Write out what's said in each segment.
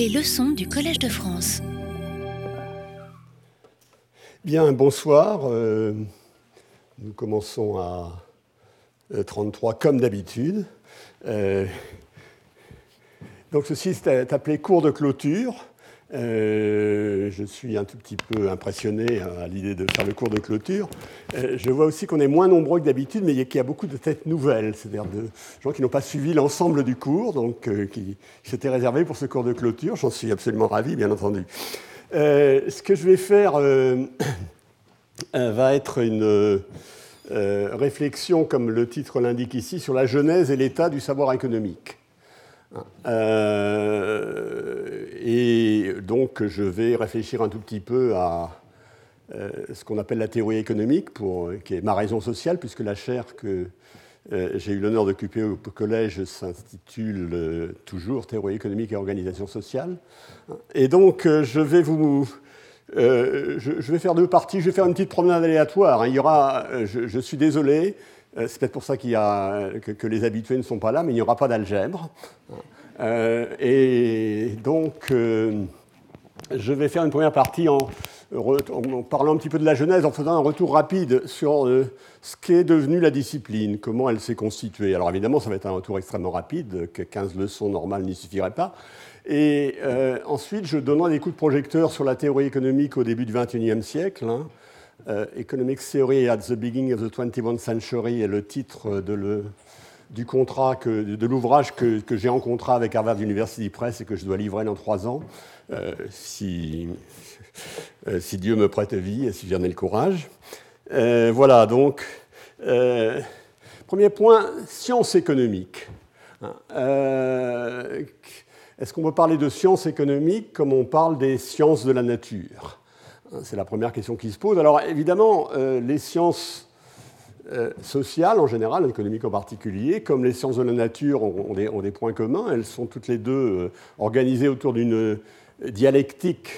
Les leçons du Collège de France. Bien, bonsoir. Euh, nous commençons à 33 comme d'habitude. Euh, donc ceci est appelé cours de clôture. Euh, je suis un tout petit peu impressionné à l'idée de faire le cours de clôture. Euh, je vois aussi qu'on est moins nombreux que d'habitude, mais qu'il y a beaucoup de têtes nouvelles, c'est-à-dire de gens qui n'ont pas suivi l'ensemble du cours, donc euh, qui, s'étaient réservés pour ce cours de clôture. J'en suis absolument ravi, bien entendu. ce que je vais faire va être une réflexion, comme le titre l'indique ici, sur la genèse et l'état du savoir économique. Euh, et donc, je vais réfléchir un tout petit peu à euh, ce qu'on appelle la théorie économique, pour, qui est ma raison sociale, puisque la chaire que euh, j'ai eu l'honneur d'occuper au collège s'intitule toujours Théorie économique et organisation sociale. Et donc, je vais vous. Je, vais faire deux parties. Je vais faire une petite promenade aléatoire. Il y aura, je, suis désolé, euh, c'est peut-être pour ça qu'il y a, que, les habitués ne sont pas là, mais il n'y aura pas d'algèbre. Euh, et donc, euh, je vais faire une première partie en, parlant un petit peu de la Genèse, en faisant un retour rapide sur ce qu'est devenu la discipline, comment elle s'est constituée. Alors évidemment, ça va être un retour extrêmement rapide, que 15 leçons normales n'y suffiraient pas. Et ensuite, je donnerai des coups de projecteur sur la théorie économique au début du XXIe siècle. Hein. Euh, Economic Theory at the Beginning of the 21st Century est le titre du contrat, de l'ouvrage que, j'ai en contrat avec Harvard University Press et que je dois livrer dans trois ans, euh, si, euh, si, Dieu me prête vie et si j'en ai le courage. voilà, donc, premier point, science économique. Est-ce qu'on peut parler de science économique comme on parle des sciences de la nature? C'est la première question qui se pose. Alors évidemment, euh, les sciences euh, sociales en général, économiques en particulier, comme les sciences de la nature ont, des, points communs. Elles sont toutes les deux euh, organisées autour d'une dialectique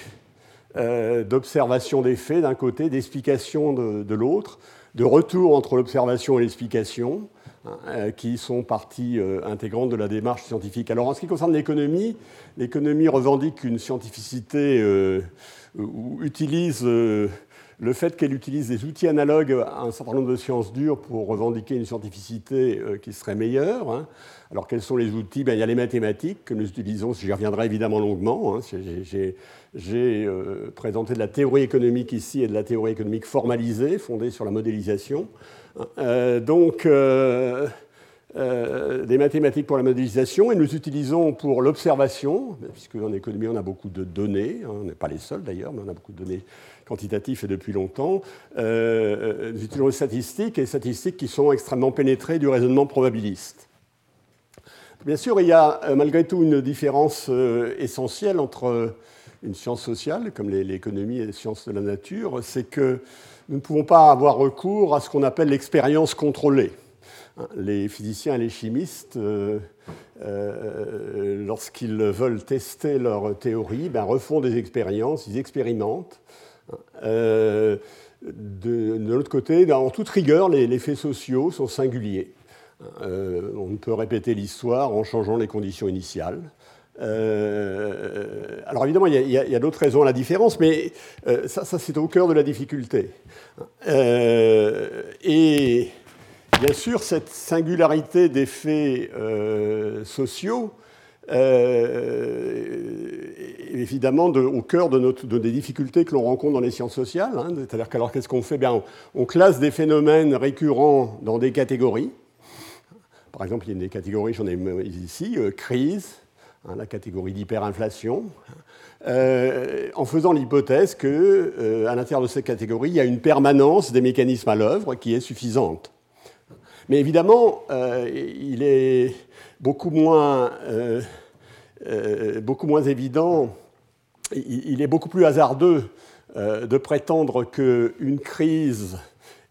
d'observation des faits d'un côté, d'explication de, l'autre, de retour entre l'observation et l'explication, hein, qui sont partie intégrante de la démarche scientifique. Alors en ce qui concerne l'économie, l'économie revendique une scientificité utilise euh, le fait qu'elle utilise des outils analogues à un certain nombre de sciences dures pour revendiquer une scientificité euh, qui serait meilleure. Hein. Alors quels sont les outils? Ben, Il y a les mathématiques que nous utilisons, j'y reviendrai évidemment longuement. Hein. J'ai euh, présenté de la théorie économique ici et de la théorie économique formalisée, fondée sur la modélisation. donc euh, des mathématiques pour la modélisation et nous utilisons pour l'observation, puisque en économie on a beaucoup de données, hein, on n'est pas les seuls d'ailleurs, mais on a beaucoup de données quantitatives et depuis longtemps. Euh, nous utilisons les statistiques et les statistiques qui sont extrêmement pénétrées du raisonnement probabiliste. Bien sûr, il y a euh, malgré tout une différence essentielle entre une science sociale, comme l'économie et les sciences de la nature, c'est que nous ne pouvons pas avoir recours à ce qu'on appelle l'expérience contrôlée. Les physiciens et les chimistes, euh, euh, lorsqu'ils veulent tester leur théorie, ben, refont des expériences, ils expérimentent. Euh, de, l'autre côté, en toute rigueur, les, faits sociaux sont singuliers. on ne peut répéter l'histoire en changeant les conditions initiales. alors évidemment, il y a, d'autres raisons à la différence, mais ça, ça c'est au cœur de la difficulté. et Bien sûr, cette singularité des faits euh, sociaux euh, est évidemment au cœur de, des difficultés que l'on rencontre dans les sciences sociales. Hein. C'est-à-dire qu'alors, qu'est-ce qu'on fait? Bien, on, classe des phénomènes récurrents dans des catégories. Par exemple, il y a des catégories, j'en ai ici, euh, crise, hein, la catégorie d'hyperinflation, en faisant l'hypothèse qu'à à l'intérieur de cette catégorie, il y a une permanence des mécanismes à l'œuvre qui est suffisante. Mais évidemment, euh, il est beaucoup moins, euh, euh, beaucoup moins évident, il, est beaucoup plus hasardeux de prétendre qu'une crise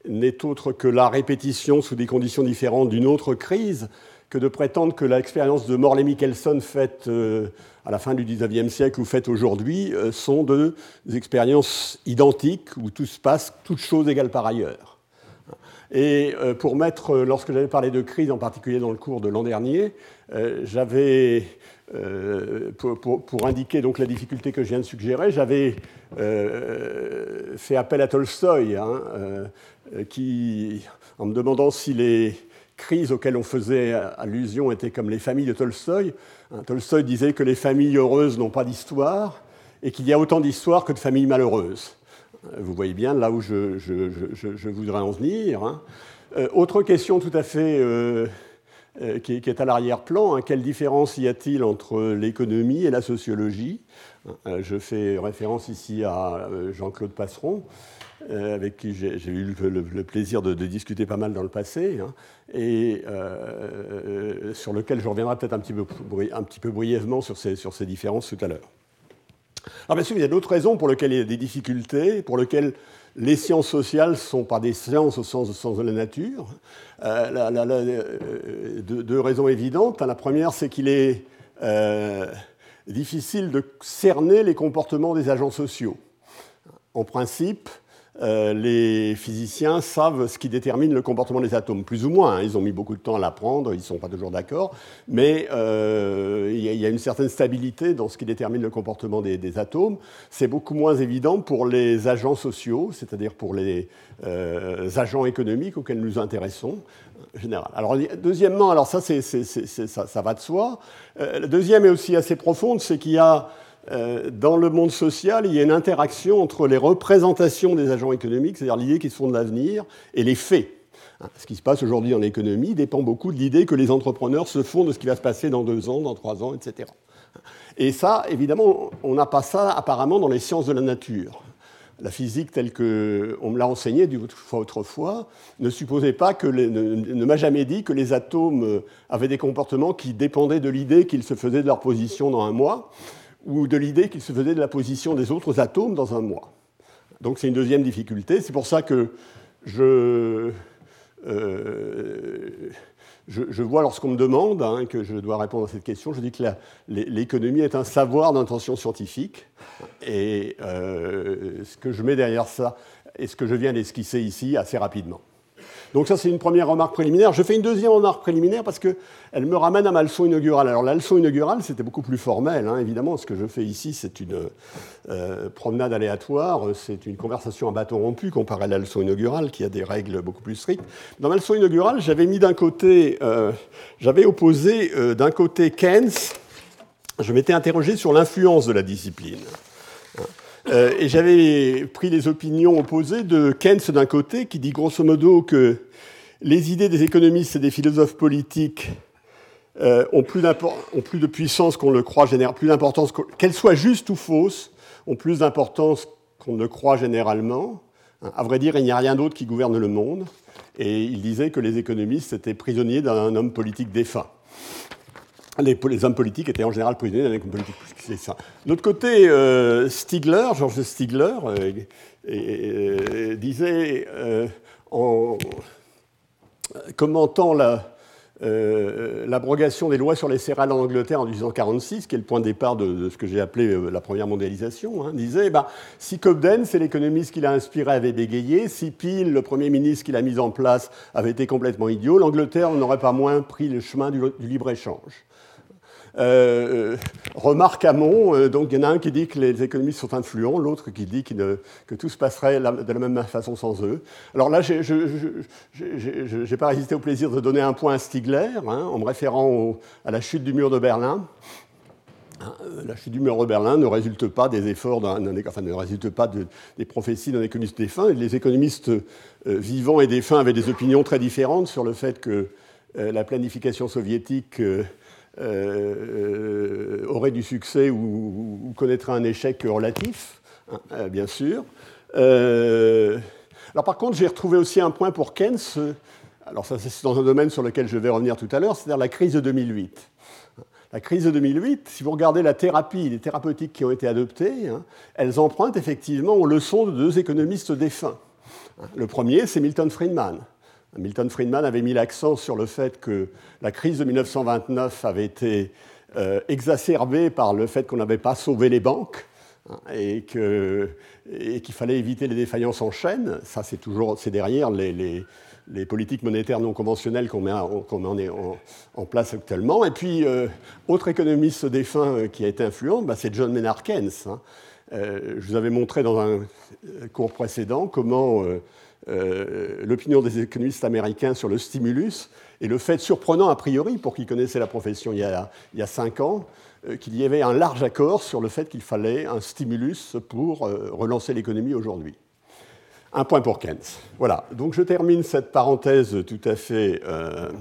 n'est autre que la répétition sous des conditions différentes d'une autre crise que de prétendre que l'expérience de Morley Michelson faite à la fin du XIXe siècle ou faite aujourd'hui sont des expériences identiques où tout se passe, toutes choses égales par ailleurs. Et euh, pour mettre, euh, lorsque j'avais parlé de crise, en particulier dans le cours de l'an dernier, euh, j'avais pour, indiquer donc la difficulté que je viens de suggérer, j'avais fait appel à Tolstoï, hein, qui, en me demandant si les crises auxquelles on faisait allusion étaient comme les familles de Tolstoï. Hein, Tolstoï disait que les familles heureuses n'ont pas d'histoire et qu'il y a autant d'histoires que de familles malheureuses. Vous voyez bien là où je, voudrais en venir. Hein. Euh, autre question tout à fait euh, euh, qui, est, à l'arrière-plan, hein. quelle différence y a-t-il entre l'économie et la sociologie? Je fais référence ici à Jean-Claude Passeron. avec qui j'ai eu le, plaisir de, discuter pas mal dans le passé, hein, et sur lequel je reviendrai peut-être un, petit peu, un petit peu brièvement sur ces, sur ces différences tout à l'heure. Alors bien sûr, il y a d'autres raisons pour lesquelles il y a des difficultés, pour lesquelles les sciences sociales sont pas des sciences au sens, sens de la nature. Euh, euh, deux, raisons évidentes. La première, c'est qu'il est, euh, difficile de cerner les comportements des agents sociaux. En principe, euh, les physiciens savent ce qui détermine le comportement des atomes, plus ou moins. Hein. Ils ont mis beaucoup de temps à l'apprendre, ils ne sont pas toujours d'accord, mais euh, il y, a une certaine stabilité dans ce qui détermine le comportement des, atomes. C'est beaucoup moins évident pour les agents sociaux, c'est-à-dire pour les euh, agents économiques auxquels nous intéressons. En général. Alors, deuxièmement, alors ça, ça, ça, va de soi. la deuxième est aussi assez profonde, c'est qu'il y a dans le monde social, il y a une interaction entre les représentations des agents économiques, c'est-à-dire l'idée qu'ils se font de l'avenir, et les faits. Hein, ce qui se passe aujourd'hui en économie dépend beaucoup de l'idée que les entrepreneurs se font de ce qui va se passer dans deux ans, dans trois ans, etc. Et ça, évidemment, on n'a pas ça apparemment dans les sciences de la nature. La physique telle qu'on me l'a enseignée autrefois ne supposait pas que ne m'a jamais dit que les atomes avaient des comportements qui dépendaient de l'idée qu'ils se faisaient de leur position dans un mois ou de l'idée qu'il se faisait de la position des autres atomes dans un mois. Donc c'est une deuxième difficulté. C'est pour ça que je, euh, je, vois lorsqu'on me demande hein, que je dois répondre à cette question, je dis que l'économie est un savoir d'intention scientifique. Et euh, ce que je mets derrière ça, et ce que je viens d'esquisser ici assez rapidement. Donc ça, c'est une première remarque préliminaire. Je fais une deuxième remarque préliminaire parce qu'elle me ramène à ma leçon inaugurale. Alors la leçon inaugurale, c'était beaucoup plus formel, hein, évidemment. Ce que je fais ici, c'est une euh, promenade aléatoire, c'est une conversation à bâton rompu comparée à la leçon inaugurale, qui a des règles beaucoup plus strictes. Dans ma leçon inaugurale, j'avais mis d'un côté, euh, j'avais opposé euh, d'un côté Keynes, je m'étais interrogé sur l'influence de la discipline. Euh, et j'avais pris les opinions opposées de Keynes d'un côté, qui dit grosso modo que les idées des économistes et des philosophes politiques euh, ont, plus de puissance qu'on le croit généralement, plus d'importance, qu'elles soient justes ou fausses, ont plus d'importance qu'on ne le croit généralement. Hein, à vrai dire, il n'y a rien d'autre qui gouverne le monde. Et il disait que les économistes étaient prisonniers d'un homme politique défunt les, hommes politiques étaient en général prisonniers d'un politique. C'est ça. D'autre côté, euh, Stigler, Georges Stigler, euh, euh, disait, en commentant l'abrogation des lois sur les céréales en Angleterre en 1846, qui est le point de départ de, ce que j'ai appelé la première mondialisation, hein, disait bah, si Cobden, c'est l'économiste qui l'a inspiré, avait bégayé, si Peel, le Premier ministre qui l'a mis en place, avait été complètement idiot, l'Angleterre n'aurait pas moins pris le chemin du libre-échange. Euh, remarque Hamon, euh, donc il y en a un qui dit que les économistes sont influents, l'autre qui dit que tout se passerait de la même façon sans eux. Alors là, je n'ai pas résisté au plaisir de donner un point à Stigler, hein, en me référant à la chute du mur de Berlin. Hein, euh, la chute du mur de Berlin ne résulte pas des efforts, enfin, ne résulte pas des prophéties d'un économiste défunt. Les économistes vivants et défunts avaient des opinions très différentes sur le fait que la planification soviétique euh, aurait du succès ou, connaîtrait un échec relatif, hein, euh, bien sûr. Euh, alors par contre, j'ai retrouvé aussi un point pour Keynes, alors ça c'est dans un domaine sur lequel je vais revenir tout à l'heure, c'est-à-dire la crise de 2008. La crise de 2008, si vous regardez la thérapie, les thérapeutiques qui ont été adoptées, hein, elles empruntent effectivement aux leçons de deux économistes défunts. Le premier, c'est Milton Friedman. Milton Friedman avait mis l'accent sur le fait que la crise de 1929 avait été euh, exacerbée par le fait qu'on n'avait pas sauvé les banques hein, et qu'il fallait éviter les défaillances en chaîne. Ça, c'est toujours derrière les, politiques monétaires non conventionnelles qu'on met, en, place actuellement. Et puis, autre économiste défunt qui a été influent, bah, c'est John Maynard Keynes. Hein. je vous avais montré dans un cours précédent comment l'opinion des économistes américains sur le stimulus et le fait surprenant a priori, pour qui connaissait la profession il y a, il y a cinq ans, euh, qu'il y avait un large accord sur le fait qu'il fallait un stimulus pour euh, relancer l'économie aujourd'hui. Un point pour Keynes. Voilà, donc je termine cette parenthèse tout à fait, euh,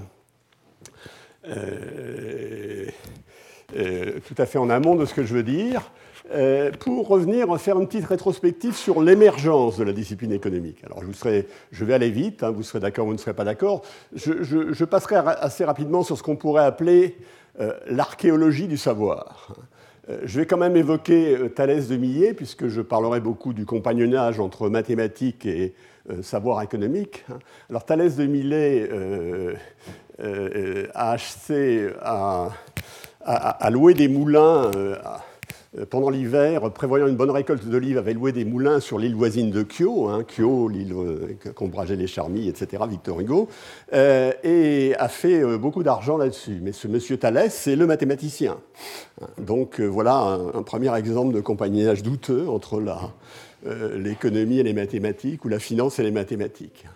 tout à fait en amont de ce que je veux dire. Euh, pour revenir faire une petite rétrospective sur l'émergence de la discipline économique. Alors je, je vais aller vite, hein, vous serez d'accord ou vous ne serez pas d'accord. Je, passerai assez rapidement sur ce qu'on pourrait appeler euh, l'archéologie du savoir. Euh, je vais quand même évoquer Thalès de Millet, puisque je parlerai beaucoup du compagnonnage entre mathématiques et savoir économique. Alors Thalès de Millet a acheté, a, loué des moulins pendant l'hiver, prévoyant une bonne récolte d'olives, avait loué des moulins sur l'île voisine de Kyo, hein, Kyo, l'île euh, qu'ombrageaient les charmilles, etc., Victor Hugo, euh, et a fait beaucoup d'argent là-dessus. Mais ce monsieur Thalès, c'est le mathématicien. Donc voilà un, premier exemple de compagnonnage douteux entre l'économie et les mathématiques, ou la finance et les mathématiques.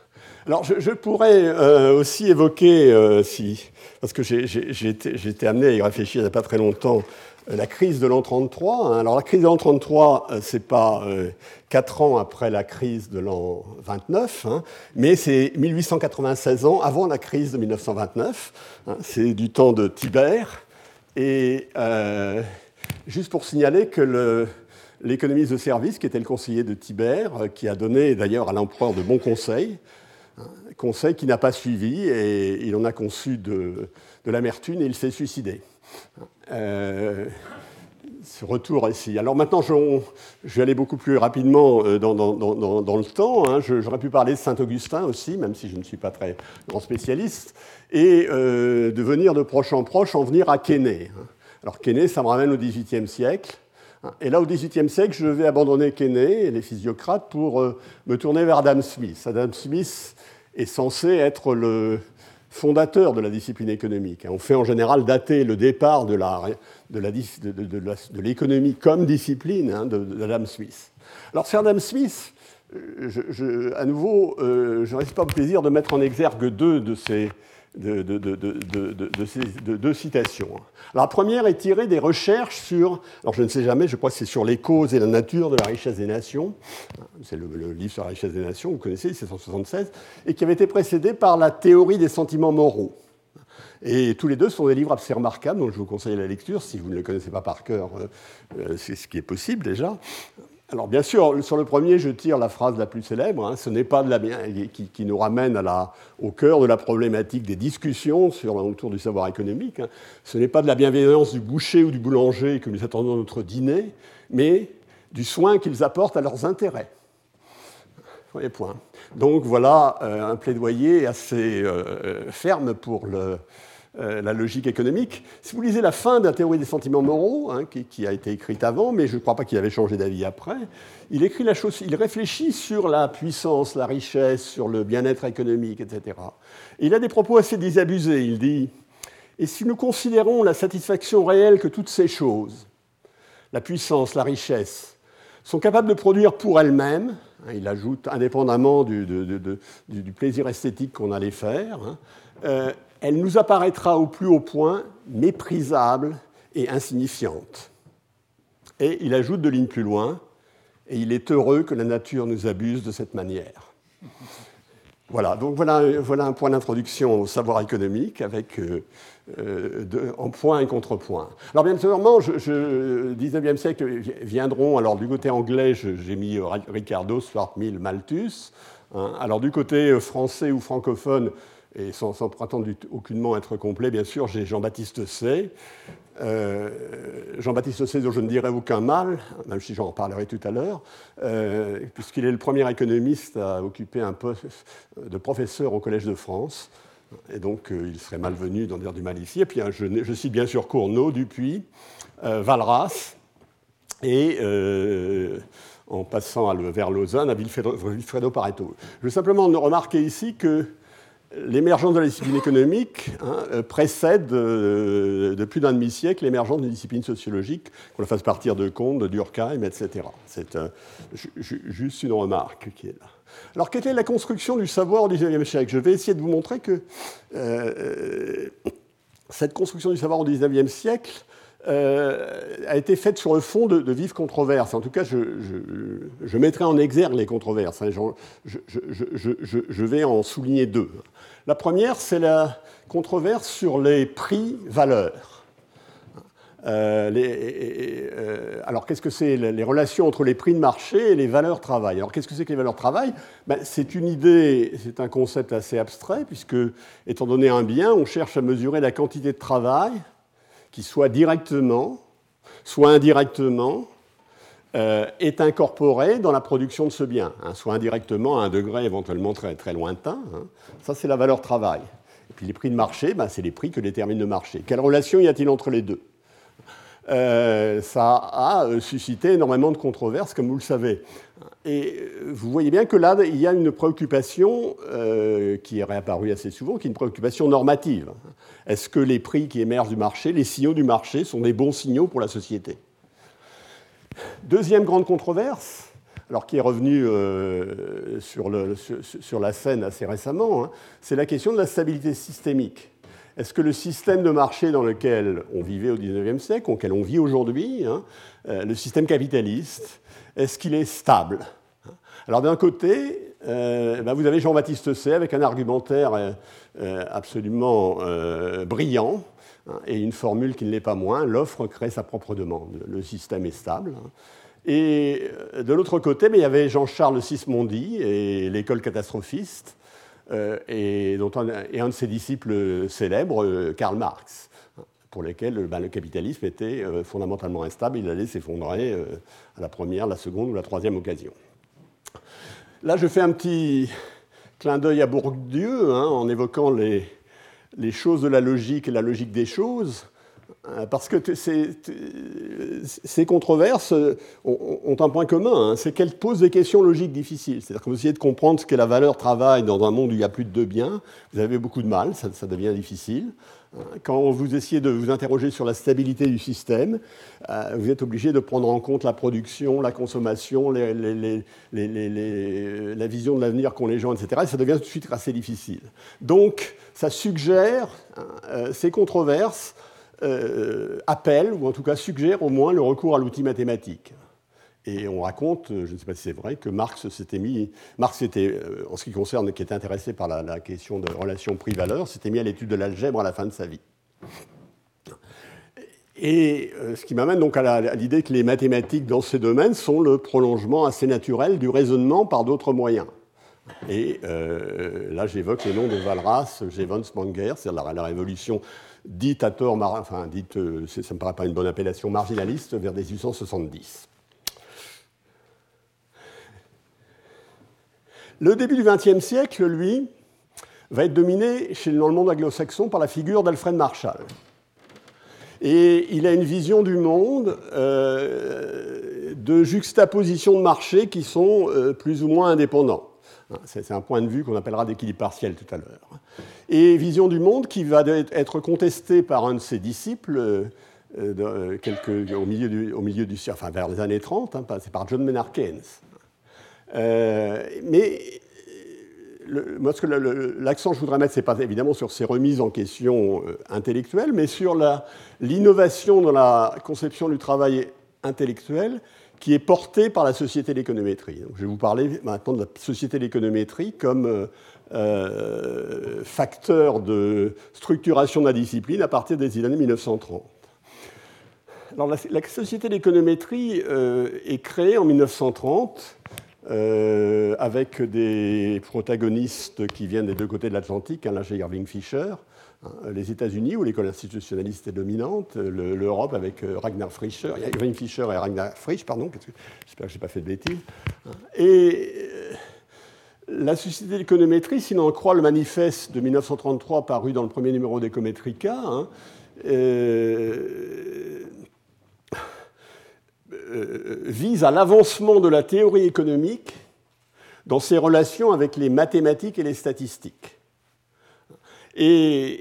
Alors, je, pourrais aussi évoquer, si, parce que j'ai été amené à y réfléchir il n'y a pas très longtemps, euh, la crise de l'an 33. Hein. Alors la crise de l'an 33, euh, c'est pas euh, quatre ans après la crise de l'an 29, hein, mais c'est 1896 ans avant la crise de 1929. Hein. c'est du temps de Tibère. Et juste pour signaler que l'économiste de service, qui était le conseiller de Tibère, qui a donné d'ailleurs à l'empereur de bons conseils, conseils qu'il n'a pas suivis, et il en a conçu de l'amertume et il s'est suicidé. Euh, ce retour ici. Alors maintenant, je, vais aller beaucoup plus rapidement euh, dans, le temps. Hein. J'aurais pu parler de Saint-Augustin aussi, même si je ne suis pas très grand spécialiste, et euh, de venir de proche en proche, en venir à Quesnay. Hein. Alors Quesnay, ça me ramène au XVIIIe siècle. Hein. Et là, au XVIIIe siècle, je vais abandonner Quesnay et les physiocrates pour me tourner vers Adam Smith. Adam Smith est censé être le, fondateur de la discipline économique. On fait en général dater le départ de, l'économie comme discipline hein, d'Adam Smith. Alors sur Adam Smith, à nouveau, euh, je ne pas au plaisir de mettre en exergue deux de ces, de, ces deux citations. la première est tirée des recherches sur, alors je ne sais jamais, je crois que c'est sur les causes et la nature de la richesse des nations, c'est le, livre sur la richesse des nations, vous connaissez, 1776, et qui avait été précédé par la théorie des sentiments moraux. Et tous les deux sont des livres assez remarquables, dont je vous conseille la lecture, si vous ne les connaissez pas par cœur, euh, euh, c'est ce qui est possible déjà. Alors bien sûr, sur le premier, je tire la phrase la plus célèbre, hein, ce n'est pas de la qui, qui nous ramène au cœur de la problématique des discussions sur, autour du savoir économique. Hein. Ce n'est pas de la bienveillance du boucher ou du boulanger que nous attendons notre dîner, mais du soin qu'ils apportent à leurs intérêts. Voyez point. Donc voilà euh, un plaidoyer assez euh, ferme pour le, euh, la logique économique. Si vous lisez la fin de la théorie des sentiments moraux, hein, qui, a été écrite avant, mais je ne crois pas qu'il avait changé d'avis après, il écrit la chose, il réfléchit sur la puissance, la richesse, sur le bien-être économique, etc. il a des propos assez désabusés. Il dit Et si nous considérons la satisfaction réelle que toutes ces choses, la puissance, la richesse, sont capables de produire pour elles-mêmes, hein, il ajoute indépendamment du, plaisir esthétique qu'on allait faire, hein, euh, elle nous apparaîtra au plus haut point méprisable et insignifiante. Et il ajoute de ligne plus loin, et il est heureux que la nature nous abuse de cette manière. Voilà, donc voilà, un point d'introduction au savoir économique avec euh, euh, en point et contrepoint. Alors bien sûrement, je, je, 19e siècle viendront, alors du côté anglais, j'ai mis Ricardo, Stuart Mill, Malthus. Hein. alors du côté français ou francophone, et sans, prétendre aucunement être complet, bien sûr, j'ai Jean-Baptiste C. Euh, Jean-Baptiste C, dont je ne dirai aucun mal, même si j'en reparlerai tout à l'heure, euh, puisqu'il est le premier économiste à occuper un poste de professeur au Collège de France. Et donc, euh, il serait malvenu d'en dire du mal ici. Et puis, je, cite bien sûr Cournot, Dupuis, Valras, et en passant vers Lausanne, à Vilfredo Pareto. Je veux simplement remarquer ici que l'émergence de la discipline économique hein, précède de plus d'un demi-siècle l'émergence d'une discipline sociologique, qu'on la fasse partir de Comte, de Durkheim, etc. C'est juste une remarque qui est là. Alors, quelle est la construction du savoir au XIXe siècle? Je vais essayer de vous montrer que cette construction du savoir au XIXe siècle euh, a été faite sur le fond de, vives controverses. En tout cas, je, mettrai en exergue les controverses. Hein. Je, vais en souligner deux. La première, c'est la controverse sur les prix-valeurs. Euh, euh, alors, qu'est-ce que c'est les relations entre les prix de marché et les valeurs travail? Alors, qu'est-ce que c'est que les valeurs travail? Ben, C'est une idée, c'est un concept assez abstrait, puisque, étant donné un bien, on cherche à mesurer la quantité de travail qui soit directement, soit indirectement, euh, est incorporé dans la production de ce bien, hein, soit indirectement à un degré éventuellement très, très lointain. Hein. Ça, c'est la valeur travail. Et puis les prix de marché, ben, c'est les prix que détermine le marché. Quelle relation y a-t-il entre les deux? Euh, ça a euh, suscité énormément de controverses, comme vous le savez. Et vous voyez bien que là, il y a une préoccupation qui est réapparue assez souvent, qui est une préoccupation normative. Est-ce que les prix qui émergent du marché, les signaux du marché, sont des bons signaux pour la société? Deuxième grande controverse, alors qui est revenue sur, le, sur, la scène assez récemment, hein, c'est la question de la stabilité systémique. Est-ce que le système de marché dans lequel on vivait au XIXe siècle, auquel on vit aujourd'hui, hein, euh, le système capitaliste, est-ce qu'il est stable? Alors d'un côté, euh, ben, vous avez Jean-Baptiste C avec un argumentaire euh, absolument brillant et une formule qui ne l'est pas moins, l'offre crée sa propre demande, le système est stable. Hein. Et de l'autre côté, il y avait Jean-Charles Sismondi et l'école catastrophiste, euh, et, un, de ses disciples célèbres, euh, Karl Marx, pour lesquels ben, le capitalisme était euh, fondamentalement instable, il allait s'effondrer à la première, la seconde ou la troisième occasion. Là, je fais un petit clin d'œil à Bourdieu hein, en évoquant les, les choses de la logique et la logique des choses. Euh, parce que ces, controverses euh, ont, un point commun, hein, c'est qu'elles posent des questions logiques difficiles. C'est-à-dire que vous essayez de comprendre ce qu'est la valeur travail dans un monde où il y a plus de deux biens, vous avez beaucoup de mal, ça, devient difficile. Euh, quand vous essayez de vous interroger sur la stabilité du système, vous êtes obligé de prendre en compte la production, la consommation, la vision de l'avenir qu'ont les gens, etc. Et ça devient tout de suite assez difficile. Donc, ça suggère ces controverses euh, appelle, ou en tout cas suggère au moins le recours à l'outil mathématique. Et on raconte, je ne sais pas si c'est vrai, que Marx s'était mis, Marx était, euh, en ce qui concerne, qui était intéressé par la, question de relation prix-valeur, s'était mis à l'étude de l'algèbre à la fin de sa vie. Et euh, ce qui m'amène donc à l'idée que les mathématiques dans ces domaines sont le prolongement assez naturel du raisonnement par d'autres moyens. Et là, j'évoque les noms de Walras, Jevons, Manger, c'est-à-dire la, révolution dite à tort, enfin, dite, euh, ça ne me paraît pas une bonne appellation, marginaliste, vers 1870. Le début du XXe siècle, lui, va être dominé dans le monde anglo-saxon par la figure d'Alfred Marshall. Et il a une vision du monde euh, de juxtaposition de marchés qui sont euh, plus ou moins indépendants. Hein, c'est un point de vue qu'on appellera d'équilibre partiel tout à l'heure. Et vision du monde qui va être contestée par un de ses disciples euh, au, milieu du, vers les années 30, hein, c'est par John Maynard Keynes. Euh, mais moi, l'accent que je voudrais mettre, ce n'est pas évidemment sur ces remises en question intellectuelles, mais sur l'innovation dans la conception du travail intellectuel qui est porté par la société de l'économétrie. je vais vous parler maintenant de la société de l'économétrie comme euh, euh, facteur de structuration de la discipline à partir des années 1930. Alors, la, société euh, est créée en 1930 avec des protagonistes qui viennent des deux côtés de l'Atlantique, hein, là j'ai Irving Fisher, les États-Unis, où l'école institutionnaliste est dominante, l'Europe avec euh, Ragnar Fischer, Irving Fischer et Ragnar Frisch, pardon, j'espère que je n'ai pas fait de bêtises. Hein. Et euh, la société de l'économétrie, si l'on croit le manifeste de 1933 paru dans le premier numéro d'Ecometrica, hein, euh, vise à l'avancement de la théorie économique dans ses relations avec les mathématiques et les statistiques. Et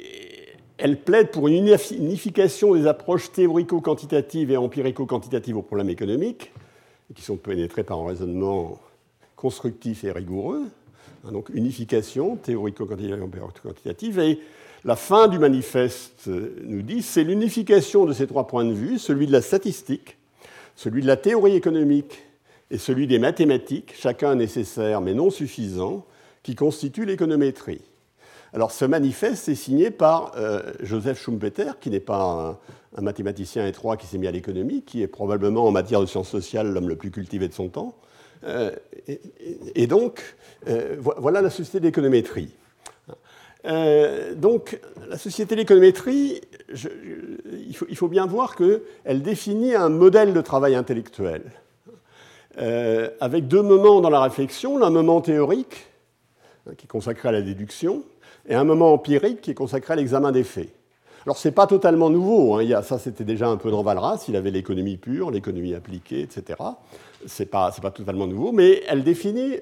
elle plaide pour une unification des approches théorico-quantitatives et empirico-quantitatives aux problèmes économiques, qui sont pénétrés par un raisonnement constructif et rigoureux. Hein, donc unification théorico-quantitative et empirico-quantitative. Et la fin du manifeste nous dit c'est l'unification de ces trois points de vue, celui de la statistique, celui de la théorie économique et celui des mathématiques, chacun nécessaire mais non suffisant, qui constitue l'économétrie. Alors ce manifeste est signé par euh, Joseph Schumpeter, qui n'est pas un, mathématicien étroit qui s'est mis à l'économie, qui est probablement en matière de sciences sociales l'homme le plus cultivé de son temps. Euh, et, donc, euh, voilà la société d'économétrie. Donc, la société d'économétrie, il, il, faut, bien voir qu'elle définit un modèle de travail intellectuel, avec deux moments dans la réflexion, un moment théorique, hein, qui est consacré à la déduction, et un moment empirique qui est consacré à l'examen des faits. Alors, ce n'est pas totalement nouveau. Hein. Ça, c'était déjà un peu dans Valras. Il avait l'économie pure, l'économie appliquée, etc. Ce n'est pas, pas, totalement nouveau, mais elle définit,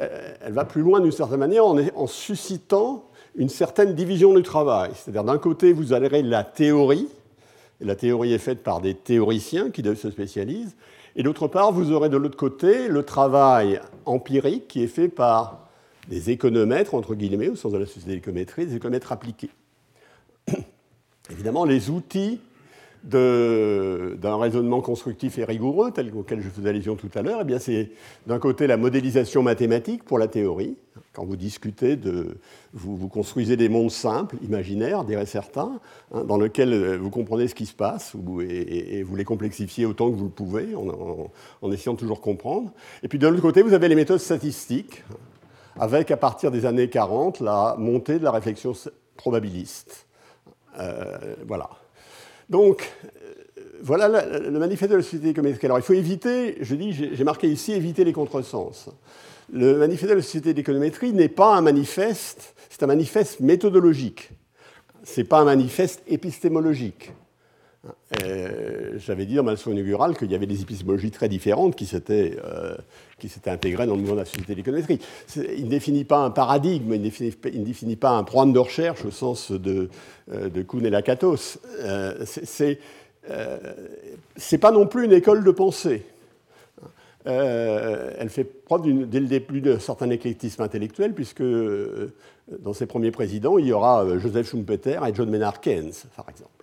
euh, elle va plus loin d'une certaine manière en, suscitant une certaine division du travail. C'est-à-dire, d'un côté, vous avez la théorie, et la théorie est faite par des théoriciens qui se spécialisent, et d'autre part, vous aurez de l'autre côté le travail empirique qui est fait par des économètres, entre guillemets, au sens de la société d'économétrie, des économètres appliqués. Évidemment, les outils d'un raisonnement constructif et rigoureux, tel auquel je faisais allusion tout à l'heure, eh c'est d'un côté la modélisation mathématique pour la théorie. Quand vous discutez, de, vous, construisez des mondes simples, imaginaires, diraient certains, hein, dans lesquels euh, vous comprenez ce qui se passe et, vous les complexifiez autant que vous le pouvez, en, en essayant de toujours comprendre. Et puis de l'autre côté, vous avez les méthodes statistiques, avec à partir des années 40 la montée de la réflexion probabiliste. Euh, voilà. Donc, euh, voilà le, manifeste de la société économique. Alors, il faut éviter, je dis, j'ai marqué ici, éviter les contresens. Le manifeste de la société d'économétrie n'est pas un manifeste, c'est un manifeste méthodologique. Ce n'est pas un manifeste épistémologique. Euh, j'avais dit dans ma leçon inaugurale qu'il y avait des épistémologies très différentes qui s'étaient euh, intégrées dans le mouvement de la société de l'économétrie. Il ne définit pas un paradigme, il ne définit, pas un programme de recherche au sens de, euh, de Kuhn et Lakatos. Euh, c'est n'est pas non plus une école de pensée. elle fait preuve dès le début d'un certain éclectisme intellectuel, puisque dans ses premiers présidents, il y aura Joseph Schumpeter et John Maynard Keynes, par exemple.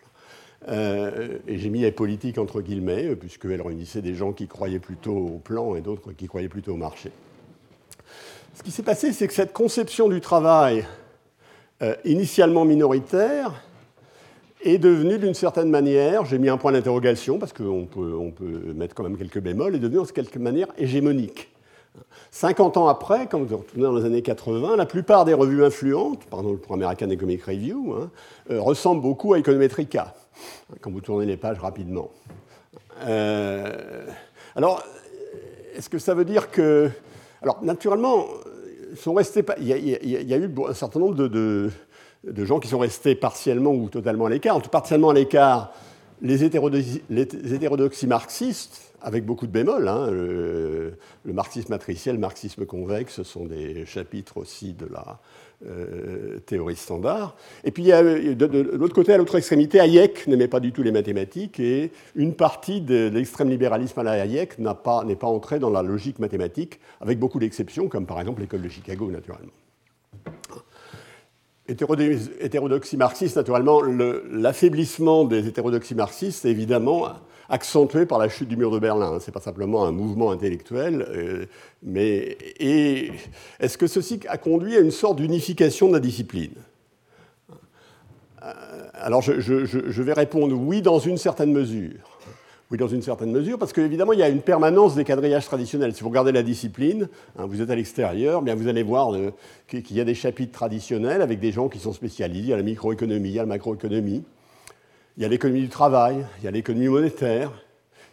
Euh, et j'ai mis les entre guillemets, euh, puisqu'elle réunissait des gens qui croyaient plutôt au plan et d'autres qui croyaient plutôt au marché. Ce qui s'est passé, c'est que cette conception du travail, euh, initialement minoritaire, est devenue d'une certaine manière, j'ai mis un point d'interrogation parce qu'on peut, mettre quand même quelques bémols, est devenue en quelque manière hégémonique. 50 ans après, quand vous retournez dans les années 80, la plupart des revues influentes, par exemple pour American Economic Review, hein, ressemblent beaucoup à Econometrica quand vous tournez les pages rapidement. Euh, alors, est-ce que ça veut dire que... Alors, naturellement, sont restés, il, y a, il y a eu un certain nombre de, de, gens qui sont restés partiellement ou totalement à l'écart. Partiellement à l'écart, les, hétérodoxies marxistes, avec beaucoup de bémols. Hein, le, marxisme matriciel, le marxisme convexe, ce sont des chapitres aussi de la, euh, théorie standard. Et puis, de, l'autre côté, à l'autre extrémité, Hayek n'aimait pas du tout les mathématiques et une partie de l'extrême libéralisme à la Hayek n'est pas, pas entrée dans la logique mathématique, avec beaucoup d'exceptions, comme par exemple l'école de Chicago, naturellement. Hétérodoxie marxiste, naturellement, l'affaiblissement des hétérodoxies marxistes, évidemment, accentué par la chute du mur de Berlin. Ce n'est pas simplement un mouvement intellectuel, euh, mais est-ce que ceci a conduit à une sorte d'unification de la discipline? Euh, Alors je, vais répondre oui dans une certaine mesure. Oui, dans une certaine mesure, parce qu'évidemment, il y a une permanence des quadrillages traditionnels. Si vous regardez la discipline, hein, vous êtes à l'extérieur, bien vous allez voir euh, qu'il y a des chapitres traditionnels avec des gens qui sont spécialisés. A la microéconomie, a la macroéconomie. Il y a l'économie du travail, il y a l'économie monétaire,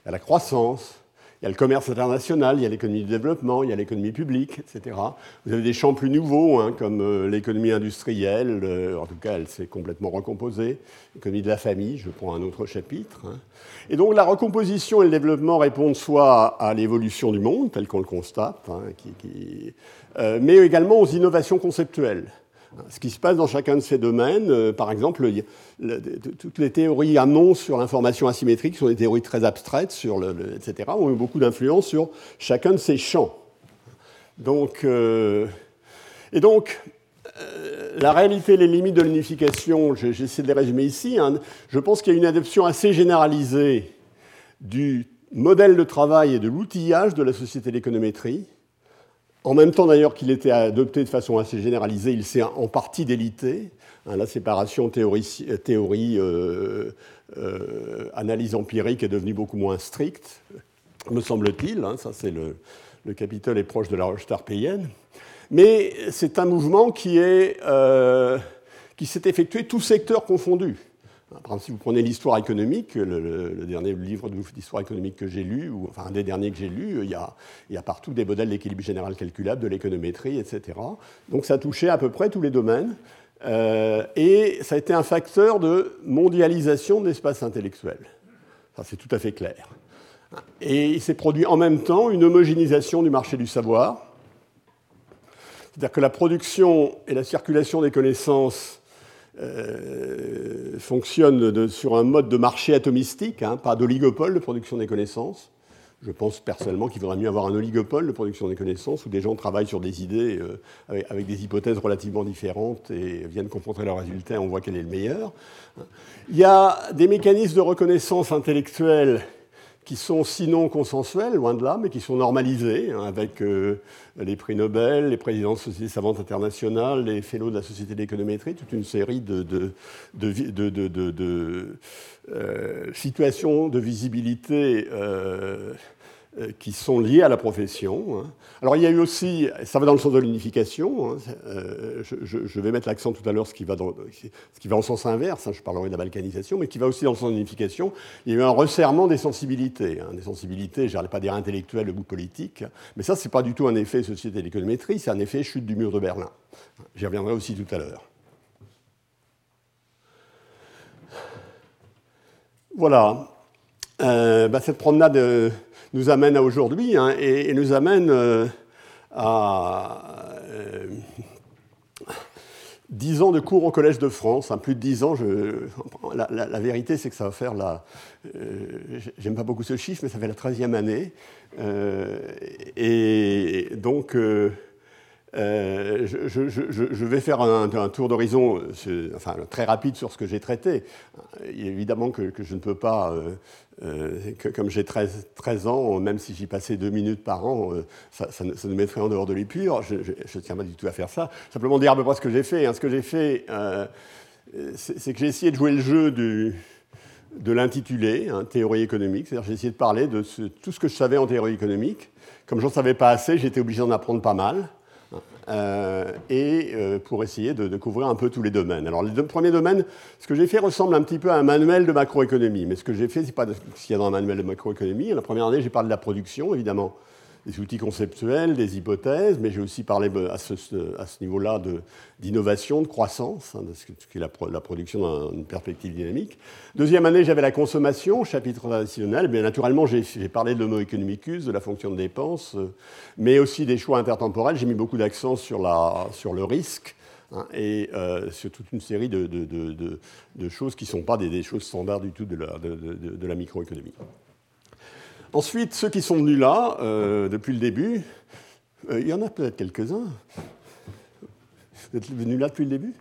il y a la croissance, il y a le commerce international, il y a l'économie du développement, il y a l'économie publique, etc. Vous avez des champs plus nouveaux, hein, comme euh, l'économie industrielle, euh, en tout cas elle s'est complètement recomposée, l'économie de la famille, je prends un autre chapitre. Hein. Et donc la recomposition et le développement répondent soit à l'évolution du monde, tel qu'on le constate, hein, euh, mais également aux innovations conceptuelles. Ce qui se passe dans chacun de ces domaines, euh, par exemple, toutes les théories annonces sur l'information asymétrique sont des théories très abstraites, sur etc., ont eu beaucoup d'influence sur chacun de ces champs. Donc, euh, et donc, euh, la réalité et les limites de l'unification, j'essaie de les résumer ici. Hein. Je pense qu'il y a une adoption assez généralisée du modèle de travail et de l'outillage de la société d'économétrie en même temps d'ailleurs qu'il était adopté de façon assez généralisée, il s'est en partie délité. Hein, la séparation théorie, théorie euh, euh, analyse empirique est devenue beaucoup moins stricte, me semble-t-il. Hein, ça, c'est le, le Capitole est proche de la roche tarpéienne. Mais c'est un mouvement qui, est, euh, qui s'est effectué tous secteurs confondus. Par exemple, si vous prenez l'histoire économique, le, dernier livre d'histoire économique que j'ai lu, ou enfin un des derniers que j'ai lu, il y, a, il y a partout des modèles d'équilibre général calculable, de l'économétrie, etc. Donc ça a touché à peu près tous les domaines. Euh, et ça a été un facteur de mondialisation de l'espace intellectuel. Ça, c'est tout à fait clair. Et il s'est produit en même temps une homogénéisation du marché du savoir. C'est-à-dire que la production et la circulation des connaissances euh, fonctionne sur un mode de marché atomistique, hein, pas d'oligopole de production des connaissances. Je pense personnellement qu'il faudrait mieux avoir un oligopole de production des connaissances où des gens travaillent sur des idées euh, avec, des hypothèses relativement différentes et viennent confronter leurs résultats et on voit quel est le meilleur. Il y a des mécanismes de reconnaissance intellectuelle qui sont sinon consensuels, loin de là, mais qui sont normalisés, hein, avec euh, les prix Nobel, les présidents de sociétés savantes internationales, les fellows de la Société d'économétrie, toute une série de, euh, situations de visibilité euh, qui sont liées à la profession. Hein. Alors il y a eu aussi, ça va dans le sens de l'unification, hein, euh, je, vais mettre l'accent tout à l'heure, ce, qui va ce qui va en sens inverse, hein, je parlerai de la balkanisation, mais qui va aussi dans le sens de l'unification. Il y a eu un resserrement des sensibilités, des sensibilités, je n'allais pas dire intellectuelles ou politiques, mais ça, ce n'est pas du tout un effet société de l'économétrie, c'est un effet chute du mur de Berlin. J'y reviendrai aussi tout à l'heure. Voilà. Euh, bah, cette promenade nous amène à aujourd'hui hein, et, nous amène euh, à euh, dix 10 ans de cours au Collège de France, plus de 10 ans. La, vérité, c'est que ça va faire la. Euh, j'aime pas beaucoup ce chiffre, mais ça fait la 13e année. et donc. Euh, je, vais faire un, tour d'horizon enfin, très rapide sur ce que j'ai traité. évidemment que, je ne peux pas, euh, euh, comme j'ai 13, 13, ans, même si j'y passais deux minutes par an, ça, ça, nous mettrait en dehors de l'épure. Je ne tiens pas du tout à faire ça. Simplement dire à peu près ce que j'ai fait. Hein. Ce que j'ai fait, c'est que j'ai essayé de jouer le jeu de l'intitulé, hein, théorie économique. C'est-à-dire j'ai essayé de parler de tout ce que je savais en théorie économique. Comme j'en savais pas assez, j'étais obligé d'en apprendre pas mal. Euh, et euh, pour essayer de, couvrir un peu tous les domaines. Alors, les deux premiers domaines, ce que j'ai fait ressemble un petit peu à un manuel de macroéconomie, mais ce que j'ai fait, ce n'est pas ce qu'il y a dans un manuel de macroéconomie. La première année, j'ai parlé de la production, évidemment, des outils conceptuels, des hypothèses, mais j'ai aussi parlé à ce, à ce niveau-là d'innovation, de, croissance, hein, de ce qui est la, la production dans une perspective dynamique. Deuxième année, j'avais la consommation, chapitre traditionnel. Bien naturellement, j'ai parlé de l'homo economicus, de la fonction de dépense, euh, mais aussi des choix intertemporels. J'ai mis beaucoup d'accent sur, le risque. Hein, et euh, sur toute une série de, choses qui ne sont pas des, choses standards du tout de la microéconomie. Ensuite, ceux qui sont venus là euh, depuis le début, euh, il y en a peut-être quelques-uns. Vous êtes venus là depuis le début?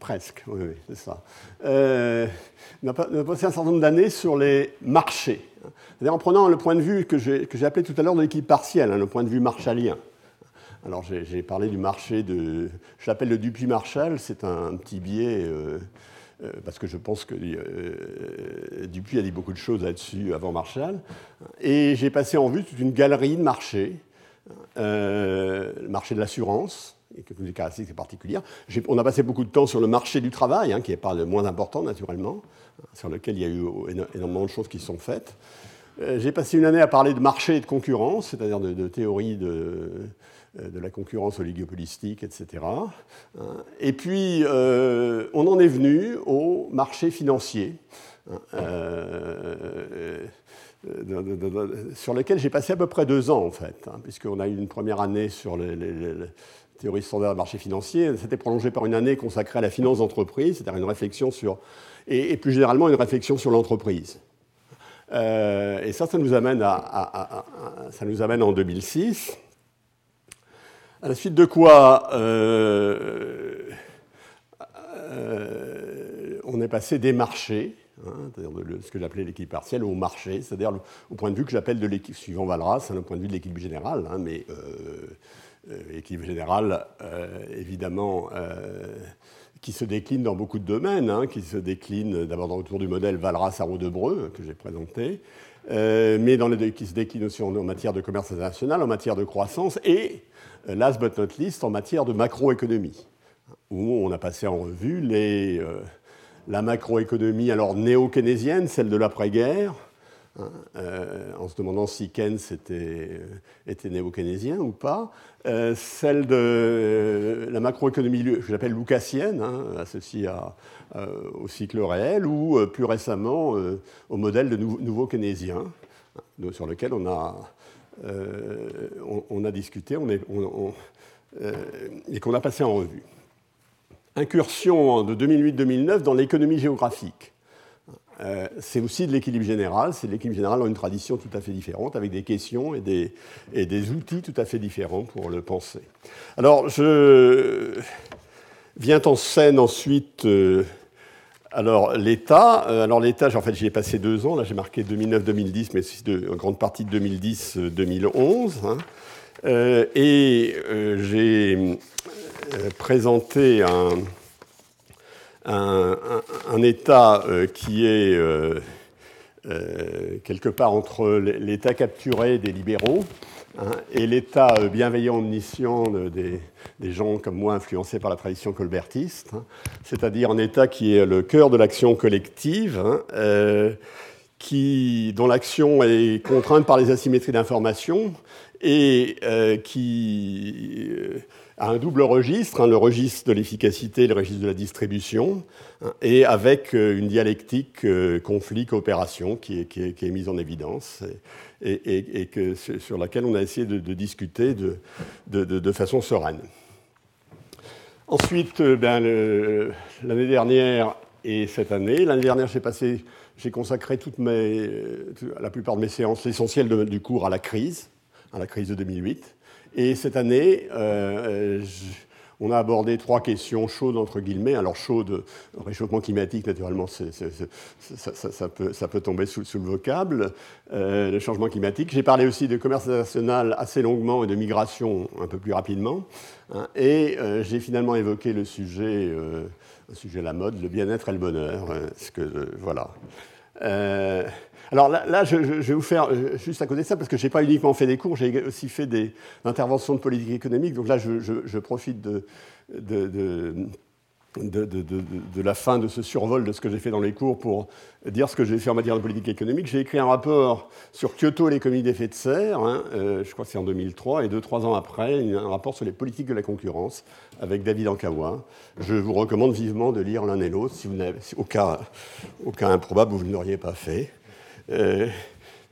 Presque, oui, oui c'est ça. Euh, on, a, passé un certain nombre d'années sur les marchés. En prenant le point de vue que j'ai appelé tout à l'heure de l'équipe partielle, hein, le point de vue marshallien. Alors j'ai parlé du marché de. Je l'appelle le Dupuis-Marshall, c'est un, petit biais parce que je pense que euh, Dupuis a dit beaucoup de choses là-dessus avant Marshall. Et j'ai passé en vue toute une galerie de marchés, euh, le marché de l'assurance, et que des caractéristiques particulières. On a passé beaucoup de temps sur le marché du travail, hein, qui n'est pas le moins important naturellement, sur lequel il y a eu énormément de choses qui sont faites. J'ai passé une année à parler de marché et de concurrence, c'est-à-dire de, de, théorie de, euh, de la concurrence oligopolistique, etc. Hein. Et puis, euh, on en est venu au marché financier, hein, euh, sur lequel j'ai passé à peu près deux ans, en fait, hein, puisqu'on a eu une première année sur les, théorie standard de marché financier. C'était prolongé par une année consacrée à la finance d'entreprise, c'est-à-dire une réflexion sur, et, plus généralement une réflexion sur l'entreprise. et ça, ça nous, amène à, ça nous amène en 2006. À la suite de quoi on est passé des marchés Hein, ce que j'appelais l'équilibre partiel, au marché, c'est-à-dire au point de vue que j'appelle de l'équilibre, suivant Valras, c'est un point de vue de l'équilibre général, hein, mais euh, euh général, euh, évidemment, euh, qui se décline dans beaucoup de domaines, hein, qui se décline d'abord autour du modèle Valras-Arrow-Debreu que j'ai présenté, mais dans les, qui se décline aussi en, matière de commerce international, en matière de croissance, et, last but not least, en matière de macroéconomie, où on a passé en revue les la macroéconomie alors néo-keynésienne, celle de l'après-guerre, hein, euh, en se demandant si Keynes était, était néo-keynésien ou pas, euh, celle de la macroéconomie que j'appelle lucasienne, hein, associée euh, au cycle réel, ou plus récemment au modèle de nouveau keynésien, hein, sur lequel on a, on, a discuté on est, et qu'on a passé en revue incursion de 2008-2009 dans l'économie géographique. Euh, c'est aussi de l'équilibre général. C'est l'équilibre général dans une tradition tout à fait différente, avec des questions et des, outils tout à fait différents pour le penser. Alors, je viens en scène ensuite. Euh, alors, l'État. Euh, alors, l'État, en fait, j'y ai passé deux ans. Là, j'ai marqué 2009-2010, mais c'est en grande partie de 2010-2011. Hein. et j'ai euh, présenter un, État euh, qui est euh, quelque part entre l'État capturé des libéraux hein, et l'État bienveillant, omniscient des, des, gens comme moi influencés par la tradition colbertiste, hein, c'est-à-dire un État qui est le cœur de l'action collective. Hein, qui, dont l'action est contrainte par les asymétries d'information et qui à un double registre, le registre de l'efficacité et le registre de la distribution, et avec euh, une dialectique euh, conflit-coopération qui est, mise en évidence et, que, sur laquelle on a essayé de, discuter de, de, façon sereine. Ensuite, euh, ben, l'année dernière et cette année, l'année dernière, j'ai consacré toute mes, la plupart de mes séances, l'essentiel du cours à la crise, à la crise de 2008. Et cette année, euh, euh, on a abordé trois questions chaudes, entre guillemets. Alors, chaude, réchauffement climatique, naturellement, ça, peut, tomber sous, le vocable. Euh, le changement climatique. J'ai parlé aussi de commerce international assez longuement et de migration un peu plus rapidement. Hein. et j'ai finalement évoqué le sujet, un sujet à la mode, le bien-être et le bonheur. ce que, voilà. Alors là, je, vais vous faire, euh, juste à côté de ça, parce que je n'ai pas uniquement fait des cours, j'ai aussi fait des interventions de politique économique. Donc là, je, profite de, la fin de ce survol de ce que j'ai fait dans les cours pour dire ce que j'ai fait en matière de politique économique. J'ai écrit un rapport sur Kyoto et l'économie d'effet de serre, hein, euh, je crois que c'est en 2003, et deux, trois ans après, un rapport sur les politiques de la concurrence avec David Ankawa. Je vous recommande vivement de lire l'un et l'autre, si improbable vous ne l'auriez pas fait. Euh,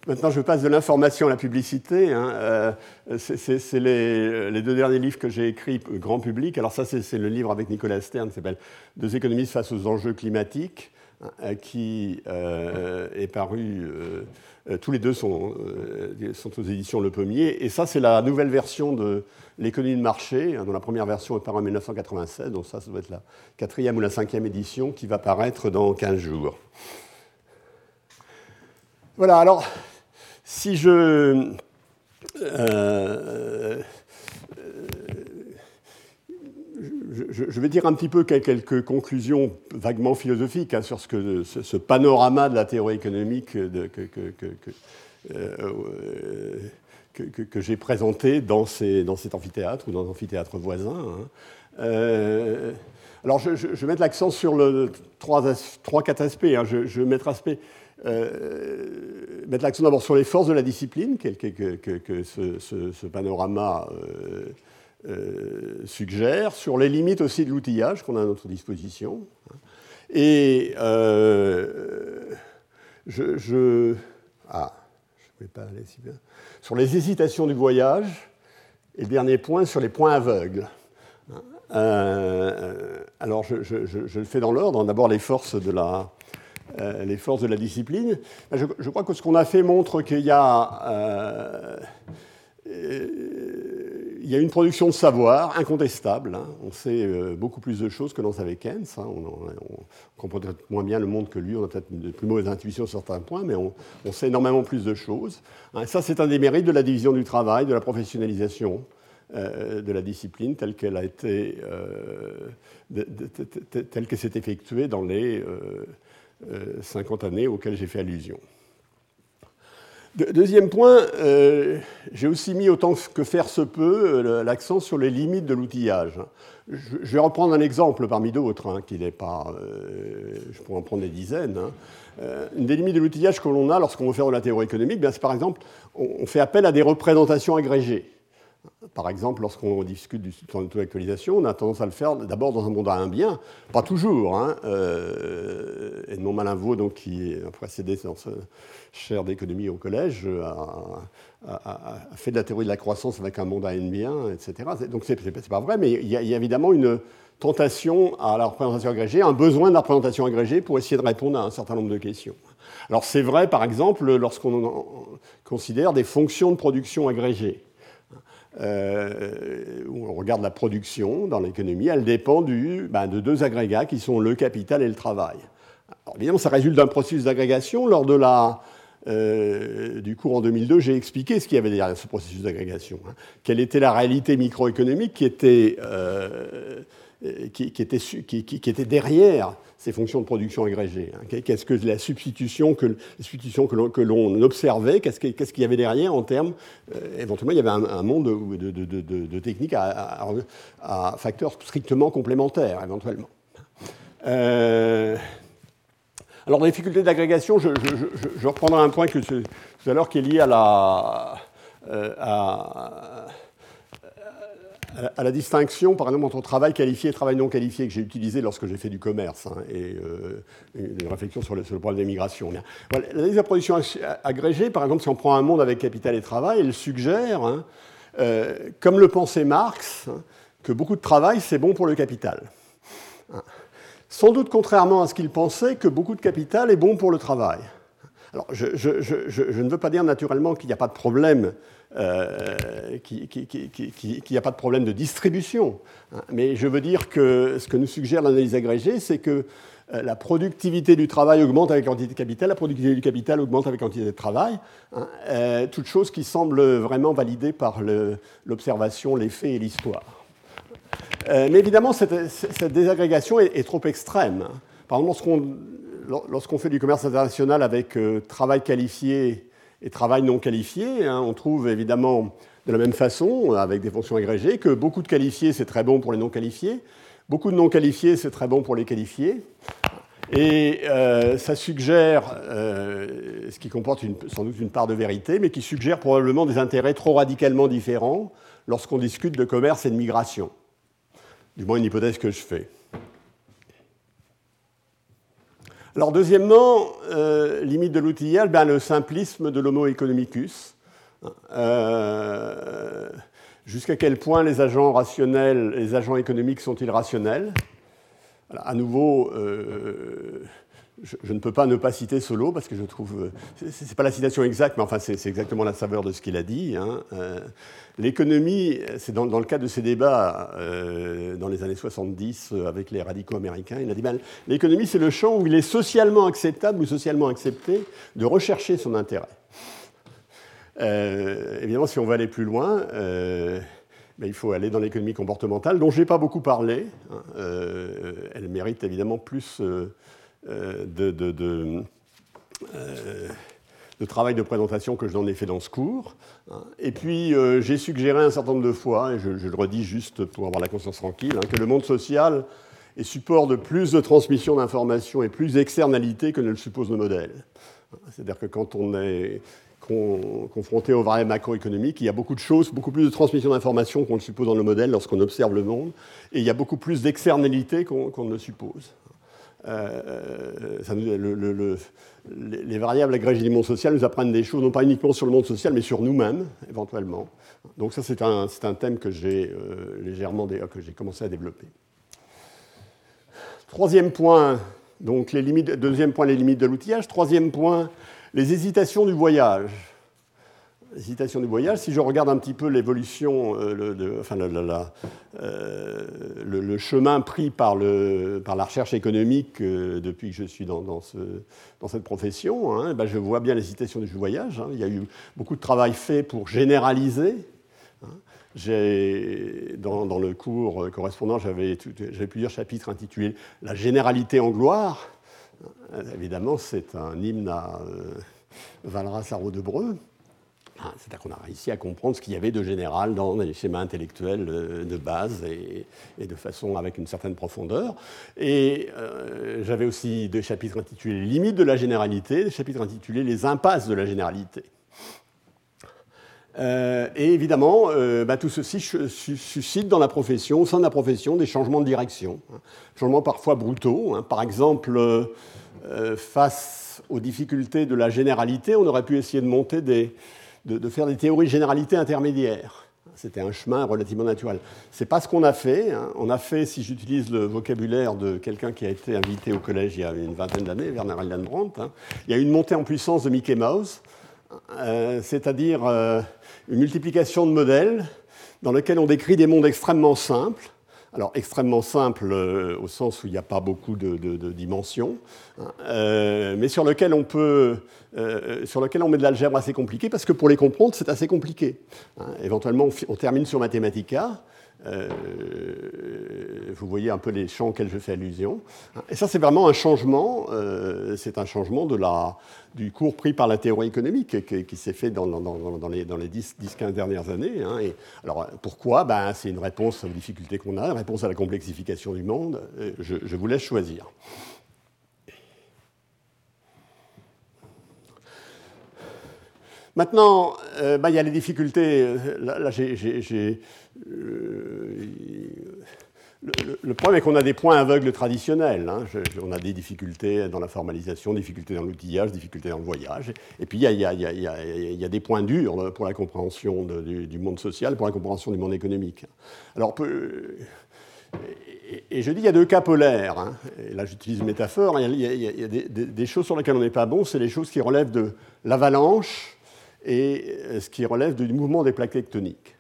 maintenant, je passe de l'information à la publicité. Hein. Euh, c'est les, deux derniers livres que j'ai écrits grand public. Alors ça, c'est le livre avec Nicolas Stern qui s'appelle Deux économistes face aux enjeux climatiques, hein, qui euh, est paru. tous les deux sont, sont, aux éditions Le Pommier. Et ça, c'est la nouvelle version de l'économie de marché, hein, dont la première version est parue en 1996. Donc ça, ça doit être la quatrième ou la cinquième édition qui va paraître dans 15 jours. Voilà, alors, si je. Euh, je, vais dire un petit peu quelques conclusions vaguement philosophiques hein, sur ce, que, ce, panorama de la théorie économique que, euh, que, j'ai présenté dans, ces, dans, cet amphithéâtre ou dans l'amphithéâtre voisin. Hein. Euh, alors, je, vais mettre l'accent sur le, trois, trois, quatre aspects. Hein. Je, vais mettre aspect euh, mettre l'accent d'abord sur les forces de la discipline que, que, ce, panorama euh, euh, suggère, sur les limites aussi de l'outillage qu'on a à notre disposition. Et je, je, ah, je. Sur les hésitations du voyage, et dernier point, sur les points aveugles. alors, je, le fais dans l'ordre. D'abord, les forces de la, les forces de la discipline. Je, crois que ce qu'on a fait montre qu'il y a y a une production de savoir incontestable. Hein. On sait euh, beaucoup plus de choses que l'on savait Keynes. Hein. On, comprend peut-être moins bien le monde que lui, on a peut-être de plus mauvaises intuitions sur certains points, mais on, sait énormément plus de choses. Hein. Ça, c'est un des mérites de la division du travail, de la professionnalisation euh, de la discipline telle qu'elle a été, euh, telle qu'elle s'est effectuée dans les 50 années auxquelles j'ai fait allusion. Deuxième point, euh, j'ai aussi mis autant que faire se peut euh, l'accent sur les limites de l'outillage. Je, vais reprendre un exemple parmi d'autres, hein, qui n'est pas. Euh, je pourrais en prendre des dizaines. Hein. une des limites de l'outillage que l'on a lorsqu'on veut faire de la théorie économique, c'est par exemple, on, fait appel à des représentations agrégées. Par exemple, lorsqu'on discute du temps d'auto-actualisation, on a tendance à le faire d'abord dans un monde à un bien, pas toujours. Hein, euh, Edmond Malinvaux, donc, qui a précédé dans ce chaire d'économie au collège, a, fait de la théorie de la croissance avec un monde à un bien, etc. Donc c'est pas vrai, mais il y, a, évidemment une tentation à la représentation agrégée, un besoin de la représentation agrégée pour essayer de répondre à un certain nombre de questions. Alors c'est vrai, par exemple, lorsqu'on considère des fonctions de production agrégées. Euh, on regarde la production dans l'économie, elle dépend du, ben, de deux agrégats qui sont le capital et le travail. Alors, évidemment, ça résulte d'un processus d'agrégation. Lors de la, euh, du cours en 2002, j'ai expliqué ce qu'il y avait derrière ce processus d'agrégation. Hein. Quelle était la réalité microéconomique qui était, euh, qui, était, qui, qui, était derrière ces fonctions de production agrégées. Hein. Qu'est-ce que la substitution que, l'on observait, qu'est-ce qu'il y avait derrière en termes, euh, éventuellement il y avait un, monde de, techniques à, facteurs strictement complémentaires, éventuellement. Euh, alors, dans les difficultés d'agrégation, je, reprendrai un point que tout à l'heure qui est lié à la, euh, à la distinction, par exemple, entre travail qualifié et travail non qualifié que j'ai utilisé lorsque j'ai fait du commerce hein, et euh, une réflexion sur le, problème des migrations. Voilà, L'analyse de production agrégée, par exemple, si on prend un monde avec capital et travail, elle suggère, hein, euh, comme le pensait Marx, hein, que beaucoup de travail, c'est bon pour le capital. Sans doute contrairement à ce qu'il pensait, que beaucoup de capital est bon pour le travail. Alors, je ne veux pas dire naturellement qu'il n'y a pas de problème euh, qu'il n'y a pas de problème de distribution. Hein. Mais je veux dire que ce que nous suggère l'analyse agrégée, c'est que euh, la productivité du travail augmente avec quantité de capital, la productivité du capital augmente avec quantité de travail, hein. euh, toute chose qui semble vraiment validée par l'observation, les faits et l'histoire. mais évidemment, cette, désagrégation est, trop extrême. Par exemple, lorsqu'on fait du commerce international avec travail qualifié et travail non qualifié. Hein. On trouve évidemment de la même façon, avec des fonctions agrégées, que beaucoup de qualifiés, c'est très bon pour les non qualifiés. Beaucoup de non qualifiés, c'est très bon pour les qualifiés. Et euh, ça suggère, euh, ce qui comporte sans doute une part de vérité, mais qui suggère probablement des intérêts trop radicalement différents lorsqu'on discute de commerce et de migration. Du moins une hypothèse que je fais. Alors deuxièmement, euh, limite de l'outillage, ben, le simplisme de l'homo economicus. Euh, jusqu'à quel point les agents rationnels, les agents économiques sont-ils rationnels? À nouveau, euh, je, ne peux pas ne pas citer Solo parce que je trouve, ce n'est pas la citation exacte, mais enfin c'est exactement la saveur de ce qu'il a dit. Hein. Euh, l'économie, c'est dans, le cadre de ces débats euh, dans les années 70 euh, avec les radicaux américains, il a dit ben, l'économie c'est le champ où il est socialement acceptable ou socialement accepté de rechercher son intérêt. évidemment, si on veut aller plus loin, ben, il faut aller dans l'économie comportementale, dont je n'ai pas beaucoup parlé. Hein. elle mérite évidemment plus euh, de, euh, de, travail de présentation que je n'en ai fait dans ce cours. Hein. Et puis, euh, j'ai suggéré un certain nombre de fois, et je, le redis juste pour avoir la conscience tranquille, hein, que le monde social est support de plus de transmission d'informations et plus d'externalités que ne le suppose le modèle. C'est-à-dire que quand on est confronté aux variables macroéconomiques, il y a beaucoup de choses, beaucoup plus de transmission d'informations qu'on le suppose dans le modèle lorsqu'on observe le monde, et il y a beaucoup plus d'externalités qu'on ne le suppose. Les variables agrégées du monde social nous apprennent des choses, non pas uniquement sur le monde social, mais sur nous-mêmes, éventuellement. Donc ça, c'est un, thème que j'ai légèrement que j'ai commencé à développer. Troisième point, donc les limites, deuxième point, les limites de l'outillage. Troisième point, les hésitations du voyage. Hésitations du voyage, si je regarde un petit peu l'évolution, euh, le, enfin, euh, le, chemin pris par, la recherche économique euh, depuis que je suis dans, dans, ce, dans cette profession, hein, ben je vois bien l'hésitation du voyage. Hein. Il y a eu beaucoup de travail fait pour généraliser dans, le cours correspondant, j'avais plusieurs chapitres intitulés La généralité en gloire. Évidemment, c'est un hymne à Valras de Breu. Ah, c'est-à-dire qu'on a réussi à comprendre ce qu'il y avait de général dans les schémas intellectuels euh, de base et, de façon avec une certaine profondeur. Et j'avais aussi deux chapitres intitulés Les limites de la généralité, des chapitres intitulés Les impasses de la généralité. Euh, et évidemment, euh, bah, tout ceci suscite dans la profession, au sein de la profession, des changements de direction. Hein. Changements parfois brutaux. Hein. Par exemple, euh, face aux difficultés de la généralité, on aurait pu essayer de monter des, de, faire des théories de généralité intermédiaires. C'était un chemin relativement naturel. Ce n'est pas ce qu'on a fait. Hein. On a fait, si j'utilise le vocabulaire de quelqu'un qui a été invité au collège il y a une vingtaine d'années, Werner Brandt, il y a une montée en puissance de Mickey Mouse, c'est-à-dire une multiplication de modèles dans lequel on décrit des mondes extrêmement simples. Alors extrêmement simples euh, au sens où il n'y a pas beaucoup de, dimensions, hein, euh, mais sur lequel on peut, euh, sur lequel on met de l'algèbre assez compliquée parce que pour les comprendre c'est assez compliqué. Hein. éventuellement on, termine sur Mathematica. Vous voyez un peu les champs auxquels je fais allusion. Et ça, c'est vraiment un changement. c'est un changement de la, du cours pris par la théorie économique qui, s'est fait dans, les, 10-15 dernières années. Hein. Alors pourquoi? Ben, C'est une réponse aux difficultés qu'on a, une réponse à la complexification du monde. Je, vous laisse choisir. Maintenant, euh, ben, il y a les difficultés. Euh, là, j'ai euh, le, problème est qu'on a des points aveugles traditionnels. Hein. on a des difficultés dans la formalisation, difficultés dans l'outillage, difficultés dans le voyage. Et puis il y, a, des points durs pour la compréhension du, monde social, pour la compréhension du monde économique. Alors, et, je dis il y a deux cas polaires. Hein. Et là, j'utilise une métaphore. Il y a, des, des, choses sur lesquelles on n'est pas bon, c'est les choses qui relèvent de l'avalanche et ce qui relève du mouvement des plaques tectoniques.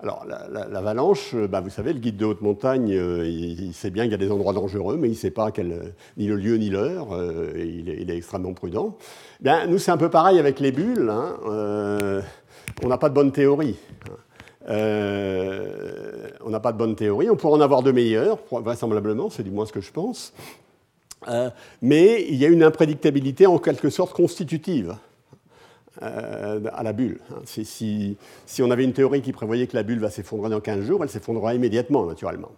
Alors, l'avalanche, la, bah, vous savez, le guide de haute montagne, euh, il, sait bien qu'il y a des endroits dangereux, mais il ne sait pas ni le lieu ni l'heure, euh, il, est, extrêmement prudent. Bien, nous, c'est un peu pareil avec les bulles. Hein, euh, on n'a pas de bonne théorie. on n'a pas de bonne théorie. On pourrait en avoir de meilleures, vraisemblablement, c'est du moins ce que je pense. mais il y a une imprédictabilité en quelque sorte constitutive. Euh, à la bulle. Hein. Si, on avait une théorie qui prévoyait que la bulle va s'effondrer dans 15 jours, elle s'effondrera immédiatement, naturellement.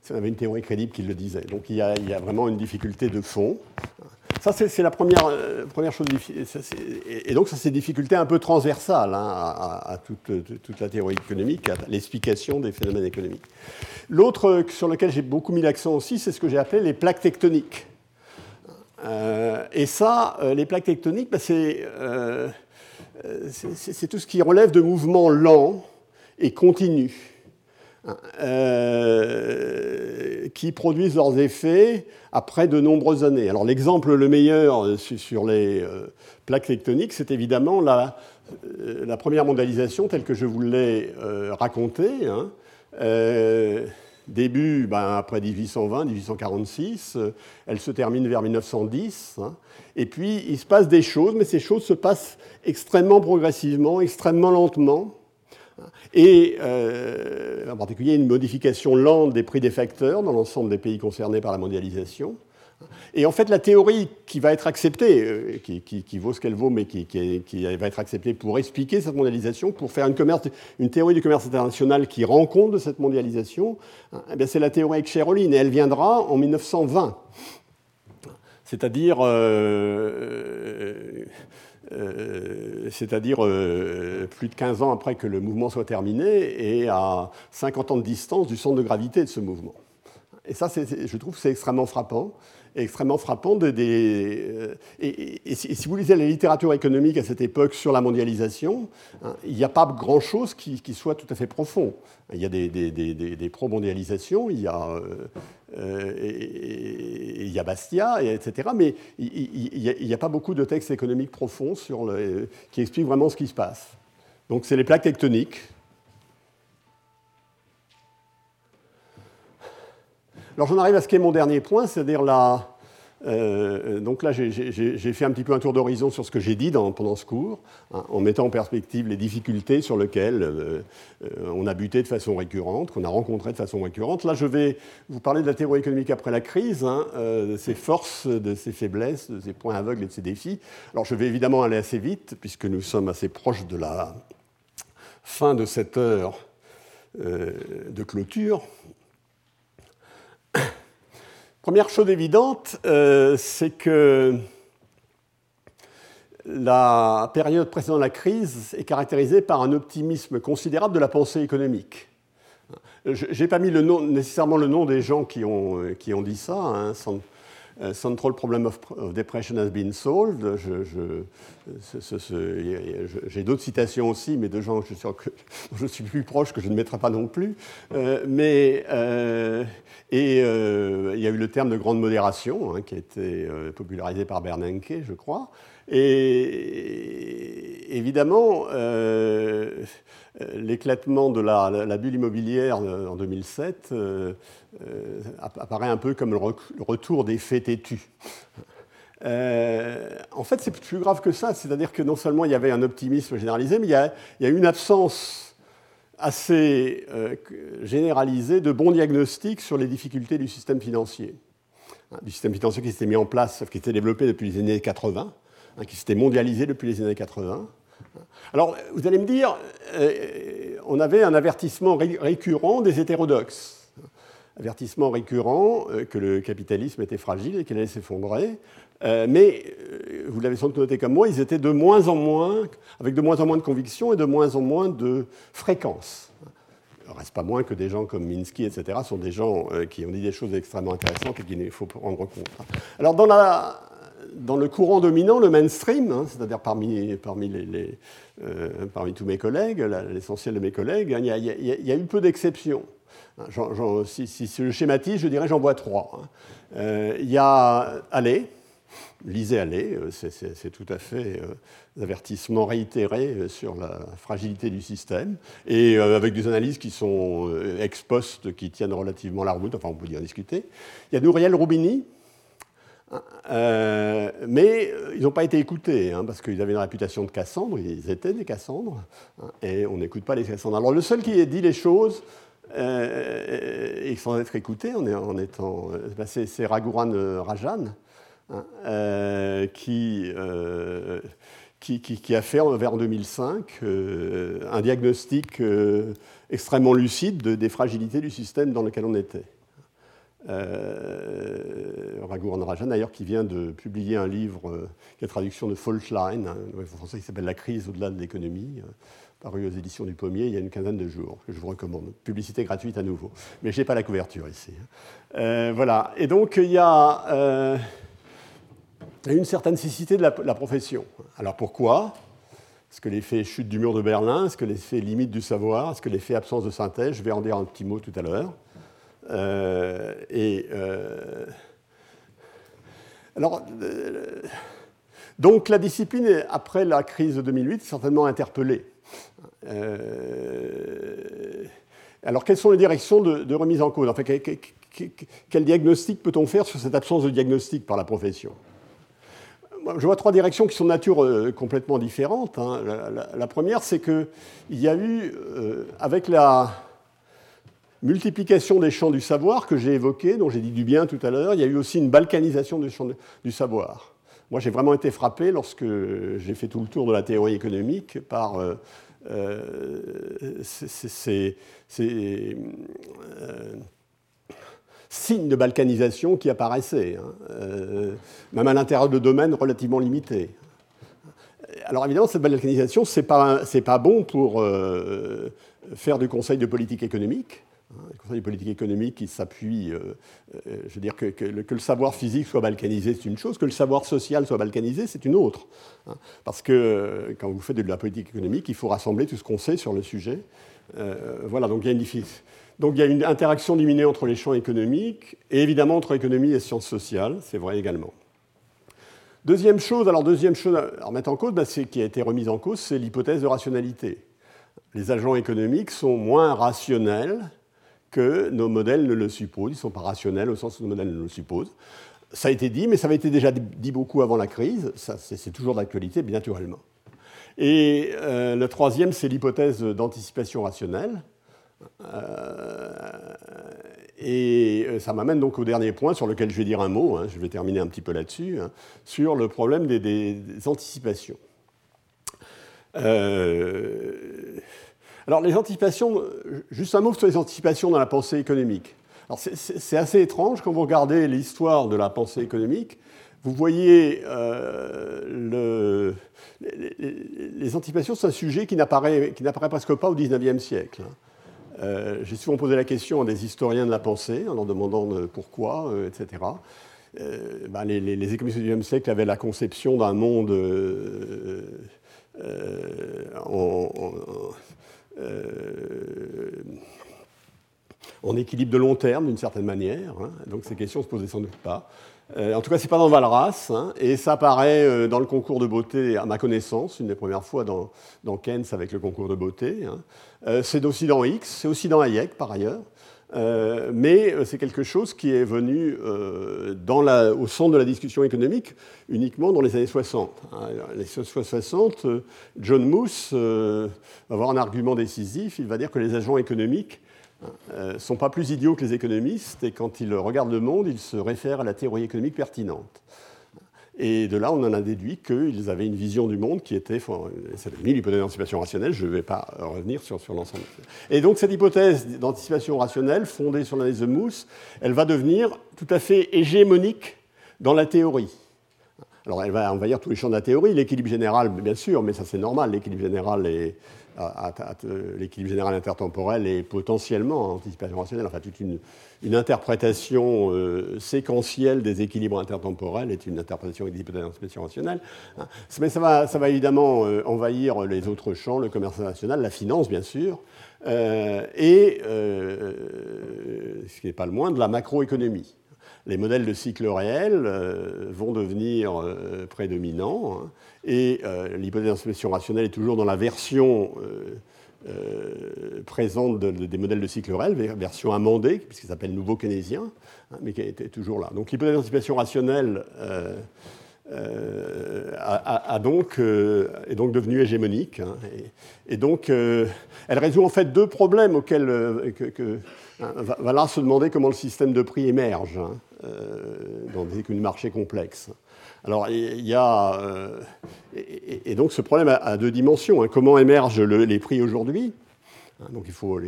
Si on avait une théorie crédible qui le disait. Donc il y a, vraiment une difficulté de fond. Ça, c'est la première, euh, première chose. Et donc, ça, c'est une difficulté un peu transversale hein, à, toute, toute, la théorie économique, à l'explication des phénomènes économiques. L'autre sur lequel j'ai beaucoup mis l'accent aussi, c'est ce que j'ai appelé les plaques tectoniques. Euh, et ça, euh, les plaques tectoniques, bah, euh, c'est tout ce qui relève de mouvements lents et continus, hein, qui produisent leurs effets après de nombreuses années. Alors l'exemple le meilleur sur les plaques tectoniques, c'est évidemment la, première mondialisation telle que je vous l'ai racontée. Hein, Début ben, après 1820, 1846, euh, elle se termine vers 1910. Hein. et puis il se passe des choses, mais ces choses se passent extrêmement progressivement, extrêmement lentement. Et euh, en particulier une modification lente des prix des facteurs dans l'ensemble des pays concernés par la mondialisation. Et en fait, la théorie qui va être acceptée, euh, qui, vaut ce qu'elle vaut, mais qui, va être acceptée pour expliquer cette mondialisation, pour faire une, théorie du commerce international qui rend compte de cette mondialisation, hein, eh c'est la théorie Excheroline, et elle viendra en 1920. C'est-à-dire, euh, euh, c'est-à-dire plus de 15 ans après que le mouvement soit terminé et à 50 ans de distance du centre de gravité de ce mouvement. Et ça, je trouve que c'est extrêmement frappant extrêmement frappant. Euh, et, si vous lisez la littérature économique à cette époque sur la mondialisation, hein, il n'y a pas grand-chose qui, soit tout à fait profond. Il y a des, des, pro-mondialisations, il, y a, euh, euh, Bastia, etc. Mais il n'y a, pas beaucoup de textes économiques profonds qui expliquent vraiment ce qui se passe. Donc c'est les plaques tectoniques Alors j'en arrive à ce qui est mon dernier point, c'est-à-dire là, euh, donc là j'ai fait un petit peu un tour d'horizon sur ce que j'ai dit pendant ce cours, hein, en mettant en perspective les difficultés sur lesquelles euh, euh, on a buté de façon récurrente, qu'on a rencontré de façon récurrente. Là je vais vous parler de la théorie économique après la crise, hein, de ses forces, de ses faiblesses, de ses points aveugles et de ses défis. Alors je vais évidemment aller assez vite, puisque nous sommes assez proches de la fin de cette heure de clôture. Première chose évidente, euh, c'est que la période précédant la crise est caractérisée par un optimisme considérable de la pensée économique. Je n'ai pas mis le nom, nécessairement le nom des gens qui ont, qui ont dit ça, hein, euh, Central Problem of, Depression has been solved. J'ai d'autres citations aussi, mais de gens je suis, je suis plus proche que je ne mettrai pas non plus. Euh, mais, euh, et il y a eu le terme de grande modération hein, qui a été popularisé par Bernanke, je crois. Et évidemment, l'éclatement de la, bulle immobilière en 2007 euh, apparaît un peu comme le, retour des faits têtus. Euh, en fait, c'est plus grave que ça, c'est-à-dire que non seulement il y avait un optimisme généralisé, mais il y a, une absence assez euh, généralisée de bons diagnostics sur les difficultés du système financier. Hein, du système financier qui s'était mis en place, qui s'était développé depuis les années 80, hein, qui s'était mondialisé depuis les années 80. Alors, vous allez me dire, on avait un avertissement récurrent des hétérodoxes avertissement récurrent euh, que le capitalisme était fragile et qu'il allait s'effondrer. Euh, mais, euh, vous l'avez sans doute noté comme moi, ils étaient de moins en moins, avec de moins en moins de conviction et de moins en moins de fréquence. Il ne reste pas moins que des gens comme Minsky, etc., sont des gens qui ont dit des choses extrêmement intéressantes et qu'il faut rendre compte. Alors, dans, la, dans le courant dominant, le mainstream, hein, c'est-à-dire parmi, parmi, les, parmi tous mes collègues, l'essentiel de mes collègues, hein, il y, a eu peu d'exceptions. Si, je schématise, je dirais j'en vois trois. Hein. Euh, il y a Allais, lisez Allais, euh, c'est tout à fait euh, avertissement réitéré sur la fragilité du système, et avec des analyses qui sont ex post, qui tiennent relativement la route, enfin on peut y en discuter. Il y a Nouriel Roubini, mais ils n'ont pas été écoutés, hein, parce qu'ils avaient une réputation de Cassandre, ils étaient des Cassandres, hein, et on n'écoute pas les Cassandres. Alors le seul qui a dit les choses, euh, et sans être écouté, en, étant, euh, c'est Raghuran euh, Rajan qui, qui, a fait vers 2005 un diagnostic extrêmement lucide des fragilités du système dans lequel on était. Euh, Raghuran Rajan, d'ailleurs, qui vient de publier un livre qui est traduction de Faultline, hein, français qui s'appelle La crise au-delà de l'économie, paru aux éditions du Pommier il y a une quinzaine de jours, que je vous recommande. Publicité gratuite à nouveau. Mais je n'ai pas la couverture ici. Euh, voilà. Et donc, il y a euh, une certaine cécité de la, profession. Alors pourquoi? Est-ce que l'effet chute du mur de Berlin? Est-ce que l'effet limite du savoir? Est-ce que l'effet absence de synthèse? Je vais en dire un petit mot tout à l'heure. Euh, et. Alors. donc la discipline, après la crise de 2008, est certainement interpellée. Euh, alors, quelles sont les directions de, remise en cause? Quel, diagnostic peut-on faire sur cette absence de diagnostic par la profession? Je vois trois directions qui sont de nature euh, complètement différente. Hein. La, première, c'est qu'il y a eu, euh, avec la multiplication des champs du savoir que j'ai évoqué, dont j'ai dit du bien tout à l'heure, il y a eu aussi une balkanisation du champ du savoir. Moi, j'ai vraiment été frappé lorsque j'ai fait tout le tour de la théorie économique par euh, ces euh, signes de balkanisation qui apparaissaient, hein, euh, même à l'intérieur de domaines relativement limités. Alors évidemment, cette balkanisation, ce n'est pas, bon pour faire du conseil de politique économique, le Conseil de politique économique qui s'appuie, euh, euh, je veux dire que, le, savoir physique soit balkanisé, c'est une chose, que le savoir social soit balkanisé, c'est une autre. Hein. parce que euh, quand vous faites de la politique économique, il faut rassembler tout ce qu'on sait sur le sujet. voilà, donc il y a une Donc il y a une interaction diminuée entre les champs économiques et évidemment entre économie et sciences sociales, c'est vrai également. Deuxième chose, alors deuxième chose à remettre en cause, bah, qui a été remise en cause, c'est l'hypothèse de rationalité. Les agents économiques sont moins rationnels que nos modèles ne le supposent. Ils ne sont pas rationnels au sens où nos modèles ne le supposent. Ça a été dit, mais ça avait été déjà dit beaucoup avant la crise. C'est toujours d'actualité, bien naturellement. Et euh, le troisième, c'est l'hypothèse d'anticipation rationnelle. Euh, et euh, ça m'amène donc au dernier point sur lequel je vais dire un mot, hein. je vais terminer un petit peu là-dessus, hein, sur le problème des, des anticipations. Euh, alors les anticipations, juste un mot sur les anticipations dans la pensée économique. C'est assez étrange quand vous regardez l'histoire de la pensée économique. Vous voyez, euh, les, anticipations, c'est un sujet qui n'apparaît presque pas au XIXe siècle. Hein. Euh, j'ai souvent posé la question à des historiens de la pensée en leur demandant pourquoi, euh, etc. Ben, les, économistes du XIXe siècle avaient la conception d'un monde euh, en équilibre de long terme d'une certaine manière. Hein. donc ces questions se posaient sans doute pas. Euh, en tout cas, ce n'est pas dans Valras, hein, et ça apparaît euh, dans le concours de beauté, à ma connaissance, une des premières fois dans, dans Keynes avec le concours de beauté. Hein. c'est aussi dans X, c'est aussi dans Hayek par ailleurs. Euh, mais euh, c'est quelque chose qui est venu euh, au centre de la discussion économique uniquement dans les années 60. Hein. Les années 60, John Moose va avoir un argument décisif. Il va dire que les agents économiques ne sont pas plus idiots que les économistes et quand ils regardent le monde, ils se réfèrent à la théorie économique pertinente. Et de là, on en a déduit qu'ils avaient une vision du monde qui était, c'est l'hypothèse d'anticipation rationnelle, je ne vais pas revenir sur, sur l'ensemble. Et donc cette hypothèse d'anticipation rationnelle, fondée sur l'analyse de Mousse, elle va devenir tout à fait hégémonique dans la théorie. Alors elle va envahir tous les champs de la théorie, l'équilibre général, bien sûr, mais ça c'est normal, l'équilibre général est, l'équilibre général intertemporel est potentiellement anticipation rationnelle, enfin toute une, interprétation euh, séquentielle des équilibres intertemporels est une interprétation hypothèses d'anticipation rationnelle. Hein. Mais ça va, ça va évidemment euh, envahir les autres champs, le commerce international, la finance bien sûr, euh, et, ce qui n'est pas le moins, de la macroéconomie les modèles de cycle réel vont devenir prédominants. Hein. Et euh, l'hypothèse d'anticipation rationnelle est toujours dans la version euh, euh, présente des modèles de cycle réel, version amendée, puisqu'il s'appelle nouveau keynésien, hein, mais qui était toujours là. Donc l'hypothèse d'anticipation rationnelle a, donc, est donc devenue hégémonique. Hein, et, donc elle résout en fait deux problèmes auxquels que, hein, va, se demander comment le système de prix émerge dans des marché complexes. Alors, il y a. Euh, et, donc, ce problème a, deux dimensions. Hein. Comment émergent les prix aujourd'hui hein, donc, il faut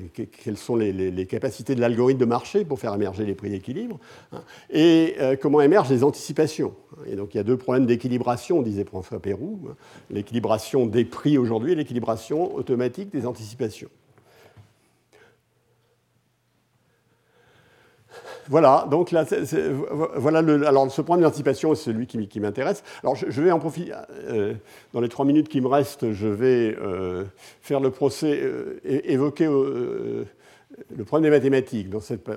quelles sont les, capacités de l'algorithme de marché pour faire émerger les prix d'équilibre hein. Et euh, comment émergent les anticipations Et donc, il y a deux problèmes d'équilibration, disait François Pérou l'équilibration des prix aujourd'hui et l'équilibration automatique des anticipations. Voilà, donc là, alors ce point d'anticipation, c'est celui qui, m'intéresse. Alors je, vais en profiter, euh, dans les trois minutes qui me restent, je vais euh, faire le procès, euh, évoquer le problème des mathématiques. Dans cette,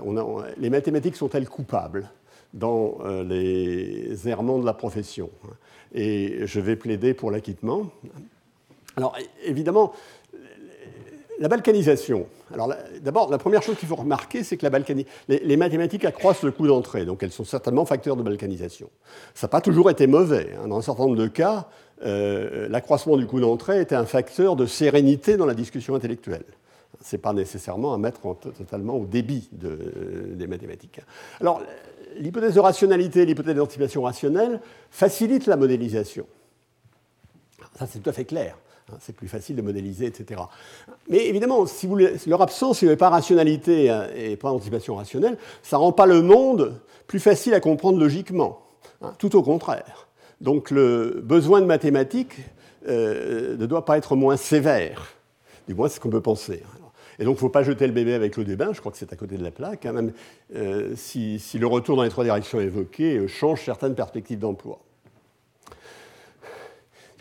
les mathématiques sont-elles coupables dans les errements de la profession? Et je vais plaider pour l'acquittement. Alors évidemment, la balkanisation. Alors d'abord, la première chose qu'il faut remarquer, c'est que les, mathématiques accroissent le coût d'entrée, donc elles sont certainement facteurs de balkanisation. Ça n'a pas toujours été mauvais. Hein. Dans un certain nombre de cas, euh, l'accroissement du coût d'entrée était un facteur de sérénité dans la discussion intellectuelle. Ce n'est pas nécessairement à mettre totalement au débit des mathématiques. Alors, l'hypothèse de rationalité, l'hypothèse d'anticipation rationnelle facilitent la modélisation. Ça, c'est tout à fait clair. Hein, c'est plus facile de modéliser, etc. Mais évidemment, si, leur absence, si vous n'avez pas rationalité hein, et pas anticipation rationnelle, ça ne rend pas le monde plus facile à comprendre logiquement. Hein, tout au contraire. Donc le besoin de mathématiques euh, ne doit pas être moins sévère. Du moins, c'est ce qu'on peut penser. Et donc, il ne faut pas jeter le bébé avec l'eau des je crois que c'est à côté de la plaque, même si, si, le retour dans les trois directions évoquées change certaines perspectives d'emploi.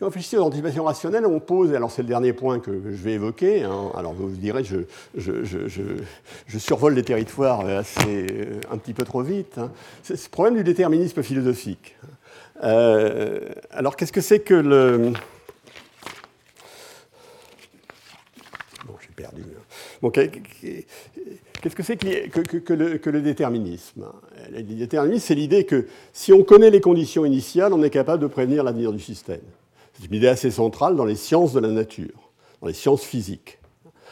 Si on réfléchit aux anticipations rationnelles, on pose, alors c'est le dernier point que, je vais évoquer, hein, alors vous direz, je, survole les territoires assez, un petit peu trop vite, hein. c'est le problème du déterminisme philosophique. Euh, alors qu'est-ce que c'est que le... Bon, j'ai perdu. Bon, Qu'est-ce que c'est que, le, que, le, déterminisme? Le déterminisme, c'est l'idée que si on connaît les conditions initiales, on est capable de prévenir l'avenir du système. C'est une idée assez centrale dans les sciences de la nature, dans les sciences physiques.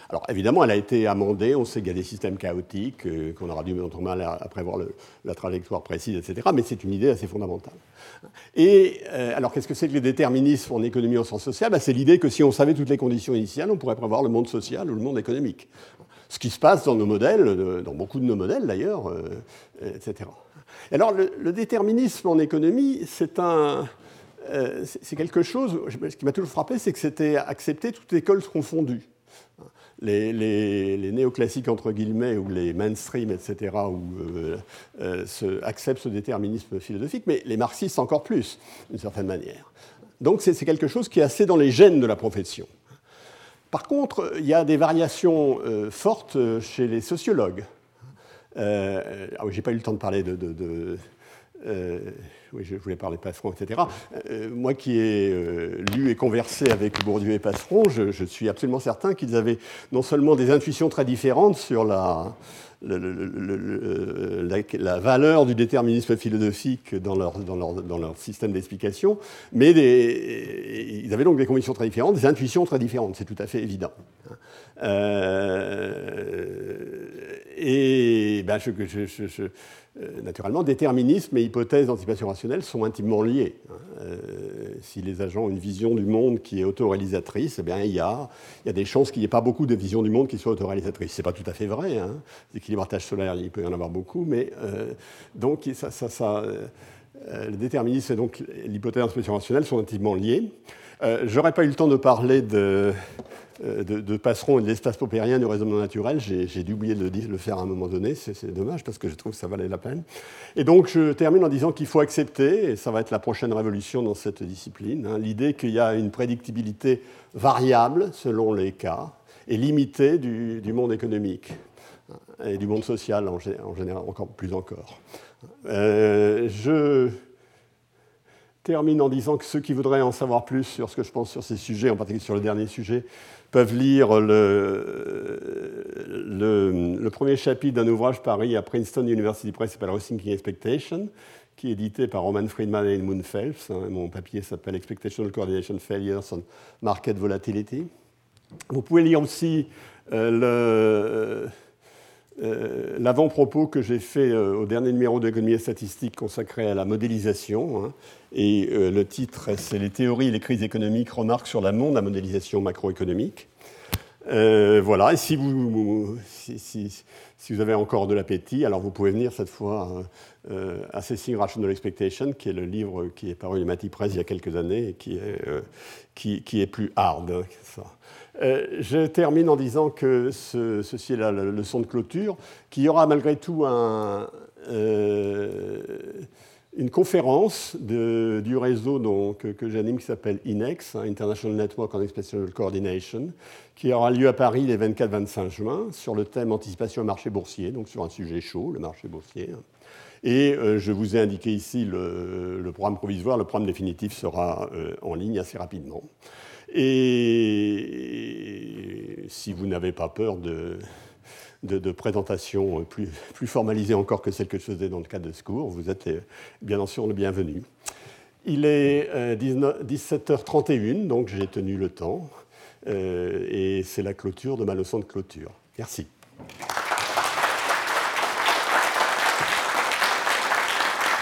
Alors évidemment, elle a été amendée, on sait qu'il y a des systèmes chaotiques, euh, qu'on aura du mal à, prévoir la trajectoire précise, etc. Mais c'est une idée assez fondamentale. Et euh, alors qu'est-ce que c'est que le déterminisme en économie en sens social ben, C'est l'idée que si on savait toutes les conditions initiales, on pourrait prévoir le monde social ou le monde économique. Ce qui se passe dans nos modèles, euh, dans beaucoup de nos modèles d'ailleurs, etc. Alors le, le, déterminisme en économie, c'est un, euh, c'est quelque chose, ce qui m'a toujours frappé, c'est que c'était accepté toutes écoles confondues. Les, les, néoclassiques, entre guillemets, ou les mainstream, etc., où, euh, euh, acceptent ce déterminisme philosophique, mais les marxistes encore plus, d'une certaine manière. Donc c'est quelque chose qui est assez dans les gènes de la profession. Par contre, il y a des variations fortes chez les sociologues. Ah oui, j'ai pas eu le temps de parler de oui, je voulais parler Passeron, etc. Euh, moi qui ai euh, lu et conversé avec Bourdieu et Passeron, je, suis absolument certain qu'ils avaient non seulement des intuitions très différentes sur la, valeur du déterminisme philosophique dans leur, système d'explication, mais ils avaient donc des convictions très différentes, des intuitions très différentes, c'est tout à fait évident. Euh, et ben, je, euh, naturellement, déterminisme et hypothèse d'anticipation rationnelle sont intimement liés. Hein. Euh, si les agents ont une vision du monde qui est autoréalisatrice, eh bien, il, y a, des chances qu'il n'y ait pas beaucoup de visions du monde qui soient autoréalisatrices. Ce n'est pas tout à fait vrai. Hein. L'équilibrage solaire, il peut y en avoir beaucoup, mais euh, donc le déterminisme et l'hypothèse d'anticipation rationnelle sont intimement liés. Je n'aurais pas eu le temps de parler de euh, de, Passeron et de l'espace paupérien du raisonnement naturel. J'ai dû oublier de le, faire à un moment donné, c'est dommage parce que je trouve que ça valait la peine. Et donc je termine en disant qu'il faut accepter, et ça va être la prochaine révolution dans cette discipline, hein, l'idée qu'il y a une prédictibilité variable selon les cas et limitée du, monde économique hein, et du monde social en, général, encore plus encore. Euh, je termine en disant que ceux qui voudraient en savoir plus sur ce que je pense sur ces sujets, en particulier sur le dernier sujet, peuvent lire le, le, premier chapitre d'un ouvrage paru à Princeton University Press s'appelle Rethinking Expectation, qui est édité par Roman Friedman et Edmund Phelps. Hein. mon papier s'appelle Expectational Coordination Failures on Market Volatility. Vous pouvez lire aussi euh, euh, l'avant-propos que j'ai fait euh, au dernier numéro d'économie et statistique consacré à la modélisation. Hein. Et euh, le titre, c'est Les théories et les crises économiques, remarques sur la monde, la modélisation macroéconomique. Voilà, et si vous, si, vous avez encore de l'appétit, alors vous pouvez venir cette fois euh, Assessing Rational Expectation, qui est le livre qui est paru à Mati Press il y a quelques années et qui est, qui, est plus hard. Hein. Je termine en disant que ceci est la, leçon de clôture, qu'il y aura malgré tout un une conférence du réseau que, j'anime qui s'appelle INEX, hein, International Network on Expectational Coordination, qui aura lieu à Paris les 24-25 juin sur le thème anticipation au marché boursier, donc sur un sujet chaud, le marché boursier. Et euh, je vous ai indiqué ici le, programme provisoire, le programme définitif sera euh, en ligne assez rapidement. Et si vous n'avez pas peur de, de, présentation plus, plus formalisée encore que celle que je faisais dans le cadre de ce cours. Vous êtes euh, bien sûr le bienvenu. Il est 17h31, euh, donc j'ai tenu le temps. Euh, et c'est la clôture de ma leçon de clôture. Merci.